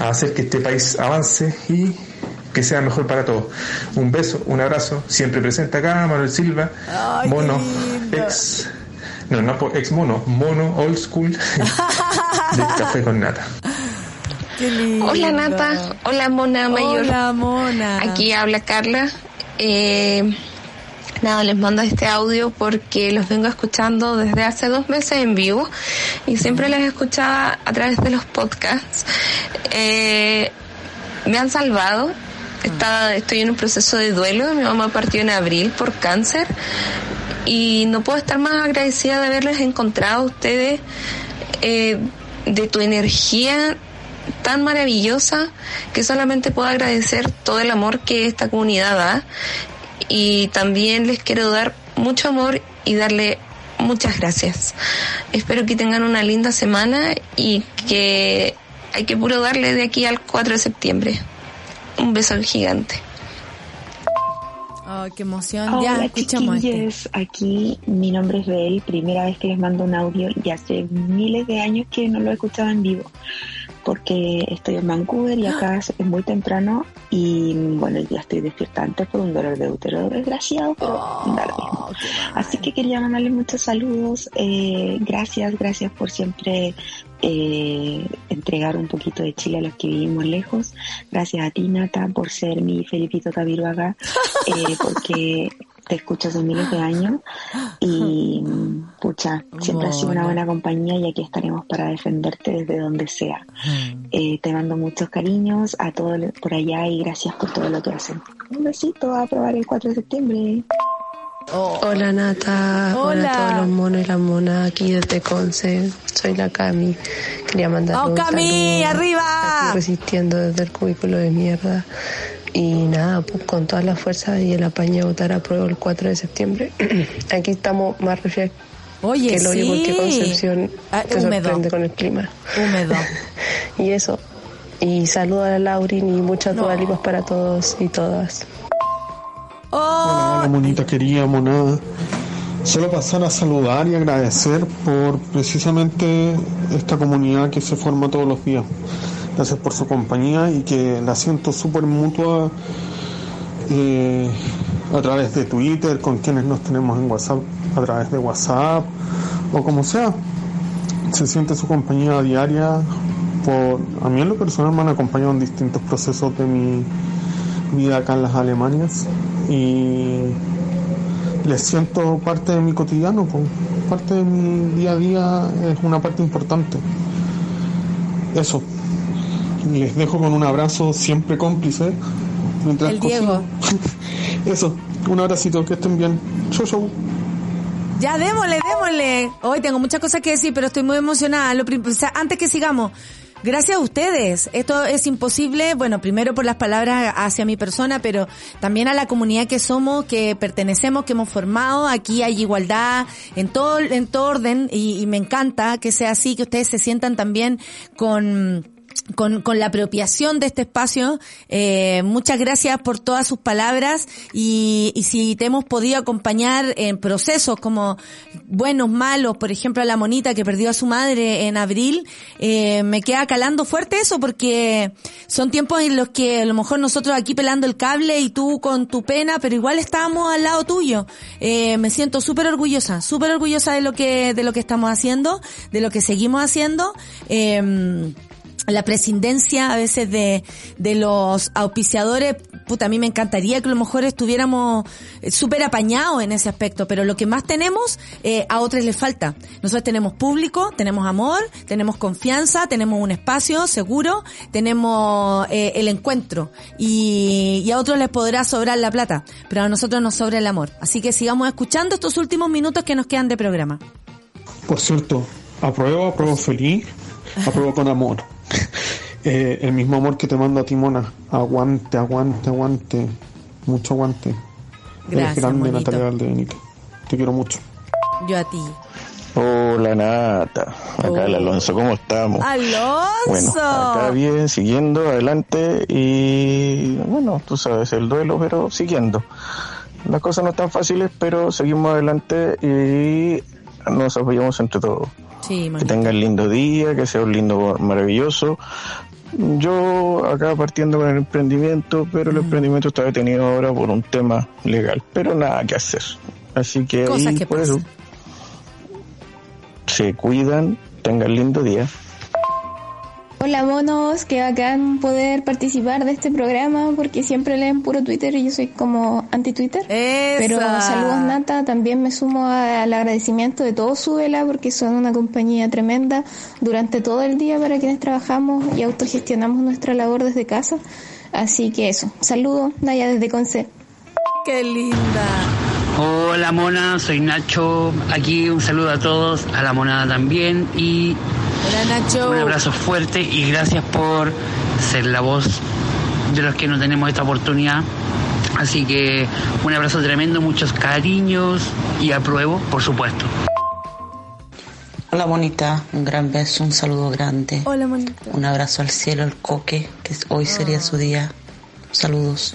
a hacer que este país avance y que sea mejor para todos. Un beso, un abrazo, siempre presente acá, Manuel Silva, Ay, mono, ex, no, no ex mono, mono old school <laughs> del café con nata. Hola Nata, hola Mona Mayor. Hola Mona. Aquí habla Carla. Eh, nada, les mando este audio porque los vengo escuchando desde hace dos meses en vivo y siempre les escuchaba a través de los podcasts. Eh, me han salvado. Estaba, estoy en un proceso de duelo. Mi mamá partió en abril por cáncer y no puedo estar más agradecida de haberles encontrado a ustedes, eh, de tu energía tan maravillosa que solamente puedo agradecer todo el amor que esta comunidad da y también les quiero dar mucho amor y darle muchas gracias. Espero que tengan una linda semana y que hay que puro darle de aquí al 4 de septiembre. Un beso gigante. Oh, qué emoción. Hola, ya, escuchamos este. Aquí mi nombre es Bel, primera vez que les mando un audio y hace miles de años que no lo he escuchado en vivo porque estoy en Vancouver y acá es muy temprano y bueno, ya estoy despierta antes por un dolor de útero desgraciado, pero mismo. Así que quería mandarles muchos saludos, eh, gracias, gracias por siempre eh, entregar un poquito de Chile a los que vivimos lejos. Gracias a ti, Nata, por ser mi Felipito Cabiruaga, <laughs> eh, porque te escucho hace miles de años y pucha, siempre has sido una buena compañía y aquí estaremos para defenderte desde donde sea. Eh, te mando muchos cariños a todos por allá y gracias por todo lo que hacen. Un besito a probar el 4 de septiembre. Hola Nata, hola. a todos los monos y las monas aquí desde Conce. Soy la Cami. Quería mandar ¡Oh, un Cami! saludo. ¡Arriba! Resistiendo desde el cubículo de mierda. Y nada, pues con toda la fuerza y el apaño a votar a prueba el 4 de septiembre. <clears throat> aquí estamos más refrescados Oye, que el hoyo sí. porque Concepción Ah, se húmedo. sorprende con el clima. Húmedo. <laughs> y eso. Y saludo a la Laurin y muchas no. para todos y todas. Oh, Hola, monita querida, monada. Solo pasar a saludar y agradecer por precisamente esta comunidad que se forma todos los días. Gracias por su compañía y que la siento súper mutua eh, a través de Twitter, con quienes nos tenemos en WhatsApp, a través de WhatsApp o como sea. Se siente su compañía diaria. Por, a mí en lo personal me han acompañado en distintos procesos de mi vida acá en las Alemanias y les siento parte de mi cotidiano, pues, parte de mi día a día es una parte importante. Eso. Les dejo con un abrazo siempre cómplice. Mientras El Diego. <laughs> Eso, un abracito, que estén bien. Chau, chau. Ya, démosle, démosle. Hoy tengo muchas cosas que decir, pero estoy muy emocionada. Lo o sea, antes que sigamos, gracias a ustedes. Esto es imposible, bueno, primero por las palabras hacia mi persona, pero también a la comunidad que somos, que pertenecemos, que hemos formado. Aquí hay igualdad en todo, en todo orden y, y me encanta que sea así, que ustedes se sientan también con con, con la apropiación de este espacio. Eh, muchas gracias por todas sus palabras y, y si te hemos podido acompañar en procesos como buenos, malos, por ejemplo a la monita que perdió a su madre en abril, eh, me queda calando fuerte eso porque son tiempos en los que a lo mejor nosotros aquí pelando el cable y tú con tu pena, pero igual estábamos al lado tuyo. Eh, me siento súper orgullosa, súper orgullosa de lo que, de lo que estamos haciendo, de lo que seguimos haciendo. Eh, la presidencia a veces de, de los auspiciadores, puta, a mí me encantaría que a lo mejor estuviéramos eh, súper apañados en ese aspecto, pero lo que más tenemos, eh, a otros les falta. Nosotros tenemos público, tenemos amor, tenemos confianza, tenemos un espacio seguro, tenemos eh, el encuentro y, y a otros les podrá sobrar la plata, pero a nosotros nos sobra el amor. Así que sigamos escuchando estos últimos minutos que nos quedan de programa. Por cierto, apruebo, apruebo feliz, apruebo con amor. <laughs> Eh, el mismo amor que te mando a ti, Mona. Aguante, aguante, aguante. Mucho aguante. Gracias, Eres grande. Natalia Valdebenito. Te quiero mucho. Yo a ti. Hola Nata, acá el Alonso, ¿cómo estamos? ¡Alonso! Bueno, acá bien, siguiendo adelante y bueno, tú sabes, el duelo, pero siguiendo. Las cosas no están fáciles, pero seguimos adelante y nos apoyamos entre todos. Sí, Que tengan lindo día, que sea un lindo, maravilloso. Yo acá partiendo con el emprendimiento, pero Mm. el emprendimiento está detenido ahora por un tema legal, pero nada que hacer. Así que Cosas ahí, que por eso, se cuidan, tengan lindo día. Hola monos, qué bacán poder participar de este programa porque siempre leen puro Twitter y yo soy como anti-Twitter. Pero saludos Nata, también me sumo al agradecimiento de todos Súbela porque son una compañía tremenda durante todo el día para quienes trabajamos y autogestionamos nuestra labor desde casa. Así que eso, saludos Naya desde Conce. Qué linda. Hola mona, soy Nacho. Aquí un saludo a todos, a la monada también y Hola Nacho. un abrazo fuerte y gracias por ser la voz de los que no tenemos esta oportunidad. Así que un abrazo tremendo, muchos cariños y apruebo, por supuesto. Hola bonita, un gran beso, un saludo grande. Hola, monita. Un abrazo al cielo, al coque, que hoy sería su día. Saludos.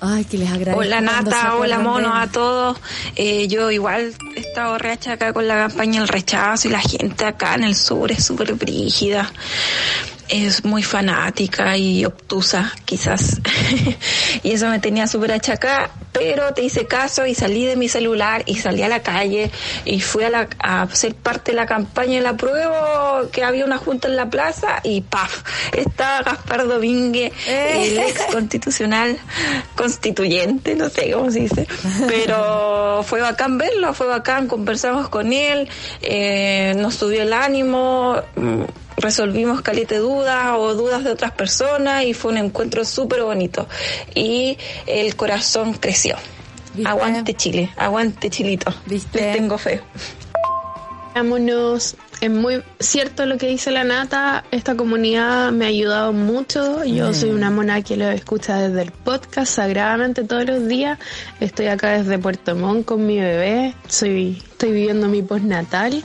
Ay, que les agradezco. Hola Nata, hola mono a todos. Eh, yo igual he estado reacha acá con la campaña del rechazo y la gente acá en el sur es súper brígida. Es muy fanática y obtusa, quizás. <laughs> y eso me tenía súper achacá, pero te hice caso y salí de mi celular y salí a la calle y fui a, la, a ser parte de la campaña de la prueba que había una junta en la plaza y ¡paf! Estaba Gaspar Domínguez, el ex constitucional constituyente, no sé cómo se dice, pero fue bacán verlo, fue bacán, conversamos con él, eh, nos subió el ánimo, mm, resolvimos calete dudas o dudas de otras personas y fue un encuentro súper bonito y el corazón creció. Aguante Chile, aguante Chilito. Les tengo fe. Vámonos. Es muy cierto lo que dice la Nata. Esta comunidad me ha ayudado mucho. Yo Mm. soy una mona que lo escucha desde el podcast sagradamente todos los días. Estoy acá desde Puerto Montt con mi bebé. Soy, estoy viviendo mi postnatal.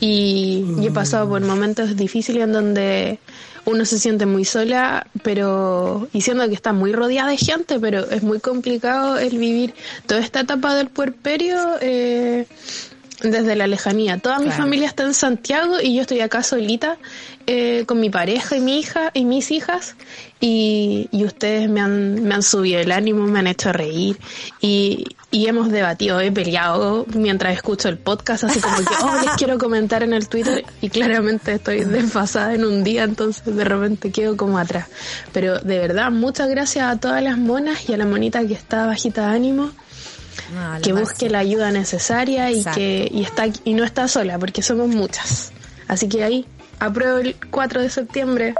Y, y he pasado por momentos difíciles en donde uno se siente muy sola, pero y siendo que está muy rodeada de gente, pero es muy complicado el vivir toda esta etapa del puerperio eh, desde la lejanía. Toda mi familia está en Santiago y yo estoy acá solita eh, con mi pareja y mi hija y mis hijas y, y ustedes me han, me han subido el ánimo, me han hecho reír y, y hemos debatido, he peleado mientras escucho el podcast, así como que, oh, les quiero comentar en el Twitter y claramente estoy desfasada en un día, entonces de repente quedo como atrás. Pero de verdad, muchas gracias a todas las monas y a la monita que está bajita de ánimo que busque la ayuda necesaria y Exacto. que y está y no está sola porque somos muchas así que ahí apruebo el 4 de septiembre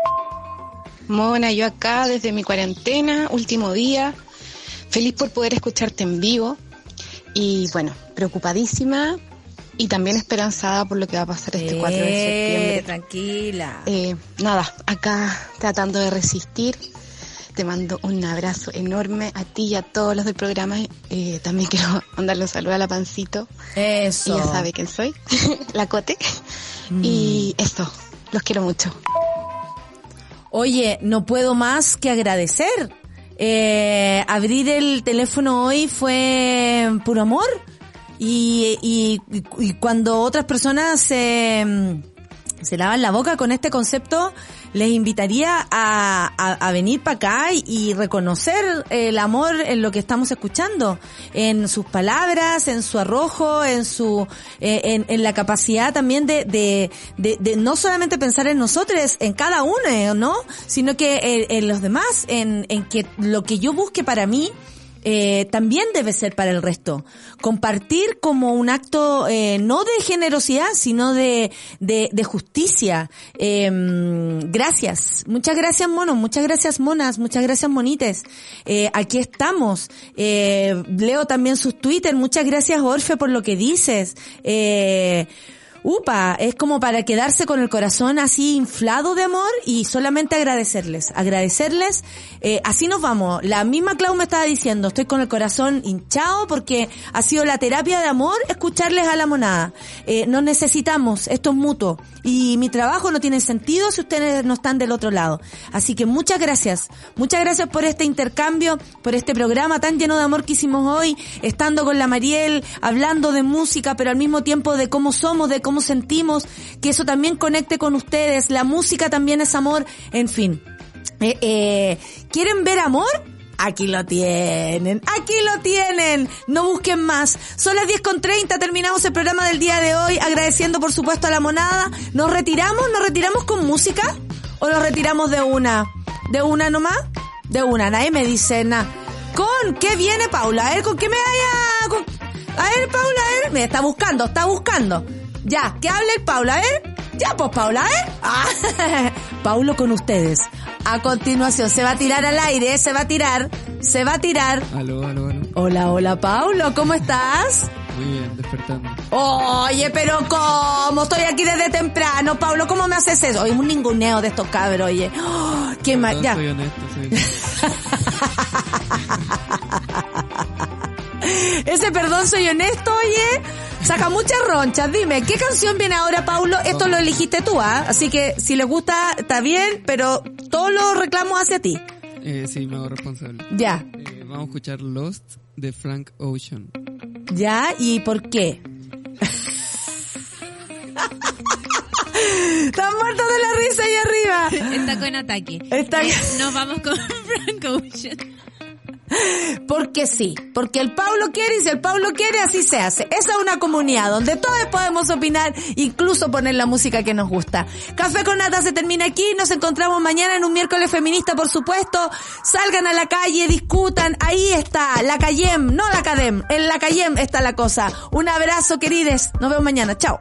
Mona, yo acá desde mi cuarentena, último día, feliz por poder escucharte en vivo y bueno, preocupadísima y también esperanzada por lo que va a pasar este 4 de Eh, septiembre. Tranquila. Eh, nada, acá tratando de resistir. Te mando un abrazo enorme a ti y a todos los del programa. Eh, también quiero <laughs> mandarle un saludo a la Pancito. Eso. Ella sabe quién soy, <laughs> la Cote. Y esto, los quiero mucho. Oye, no puedo más que agradecer. Eh, abrir el teléfono hoy fue puro amor. Y, y, y cuando otras personas se, se lavan la boca con este concepto, les invitaría a, venir para acá y, reconocer el amor en lo que estamos escuchando, en sus palabras, en su arrojo, en su, eh, en, la capacidad también de, de, de, de no solamente pensar en nosotros, en cada uno, ¿no? Sino que en, en los demás, en, en que lo que yo busque para mí, eh, también debe ser para el resto. Compartir como un acto eh, no de generosidad, sino de, de, de justicia. Eh, gracias. Muchas gracias, monos. Muchas gracias, monas. Muchas gracias, monites. Eh, aquí estamos. Eh, leo también sus Twitter. Muchas gracias, Orfe, por lo que dices. Eh, Upa, es como para quedarse con el corazón así inflado de amor y solamente agradecerles, agradecerles, eh, así nos vamos. La misma Clau me estaba diciendo, estoy con el corazón hinchado porque ha sido la terapia de amor escucharles a la monada. Eh, nos necesitamos, esto es mutuo y mi trabajo no tiene sentido si ustedes no están del otro lado. Así que muchas gracias, muchas gracias por este intercambio, por este programa tan lleno de amor que hicimos hoy, estando con la Mariel, hablando de música, pero al mismo tiempo de cómo somos, de cómo sentimos, que eso también conecte con ustedes, la música también es amor, en fin. Eh, eh, ¿Quieren ver amor? Aquí lo tienen, aquí lo tienen, no busquen más. Son las 10 con 30, terminamos el programa del día de hoy, agradeciendo por supuesto a la monada. ¿Nos retiramos? ¿Nos retiramos con música? ¿O nos retiramos de una? ¿De una nomás? De una, nadie me dice nada. ¿Con qué viene Paula? A ver, ¿con qué me vaya? A ver, Paula, a ver, me está buscando, está buscando. Ya, que hable Paula, ver. Ya, pues Paula, ¿eh? Ah, <laughs> Paulo con ustedes. A continuación, se va a tirar al aire, se va a tirar, se va a tirar. Aló, aló, aló. Hola, hola, Paulo, ¿cómo estás? Muy bien, despertando. Oye, pero ¿cómo? Estoy aquí desde temprano, Paulo, ¿cómo me haces eso? Oye, un ninguneo de estos cabros, oye. Oh, <gasps> qué mal, ya. Soy honesto, soy <laughs> <laughs> Ese perdón soy honesto, oye. Saca muchas ronchas. Dime, ¿qué canción viene ahora, Paulo? Esto lo elegiste tú, ¿ah? Así que si le gusta, está bien, pero todos los reclamos hacia ti. Eh, sí, me hago responsable. Ya. Eh, vamos a escuchar Lost de Frank Ocean. ¿Ya? ¿Y por qué? <laughs> Están muertos de la risa ahí arriba. Está con ataque. Está- Nos vamos con <laughs> Frank Ocean. Porque sí, porque el Pablo quiere y si el Pablo quiere así se hace. Esa es una comunidad donde todos podemos opinar, incluso poner la música que nos gusta. Café con nata se termina aquí, nos encontramos mañana en un miércoles feminista, por supuesto. Salgan a la calle, discutan, ahí está, la Cayem, no la Cadem, en la Cayem está la cosa. Un abrazo, querides, nos vemos mañana, chao.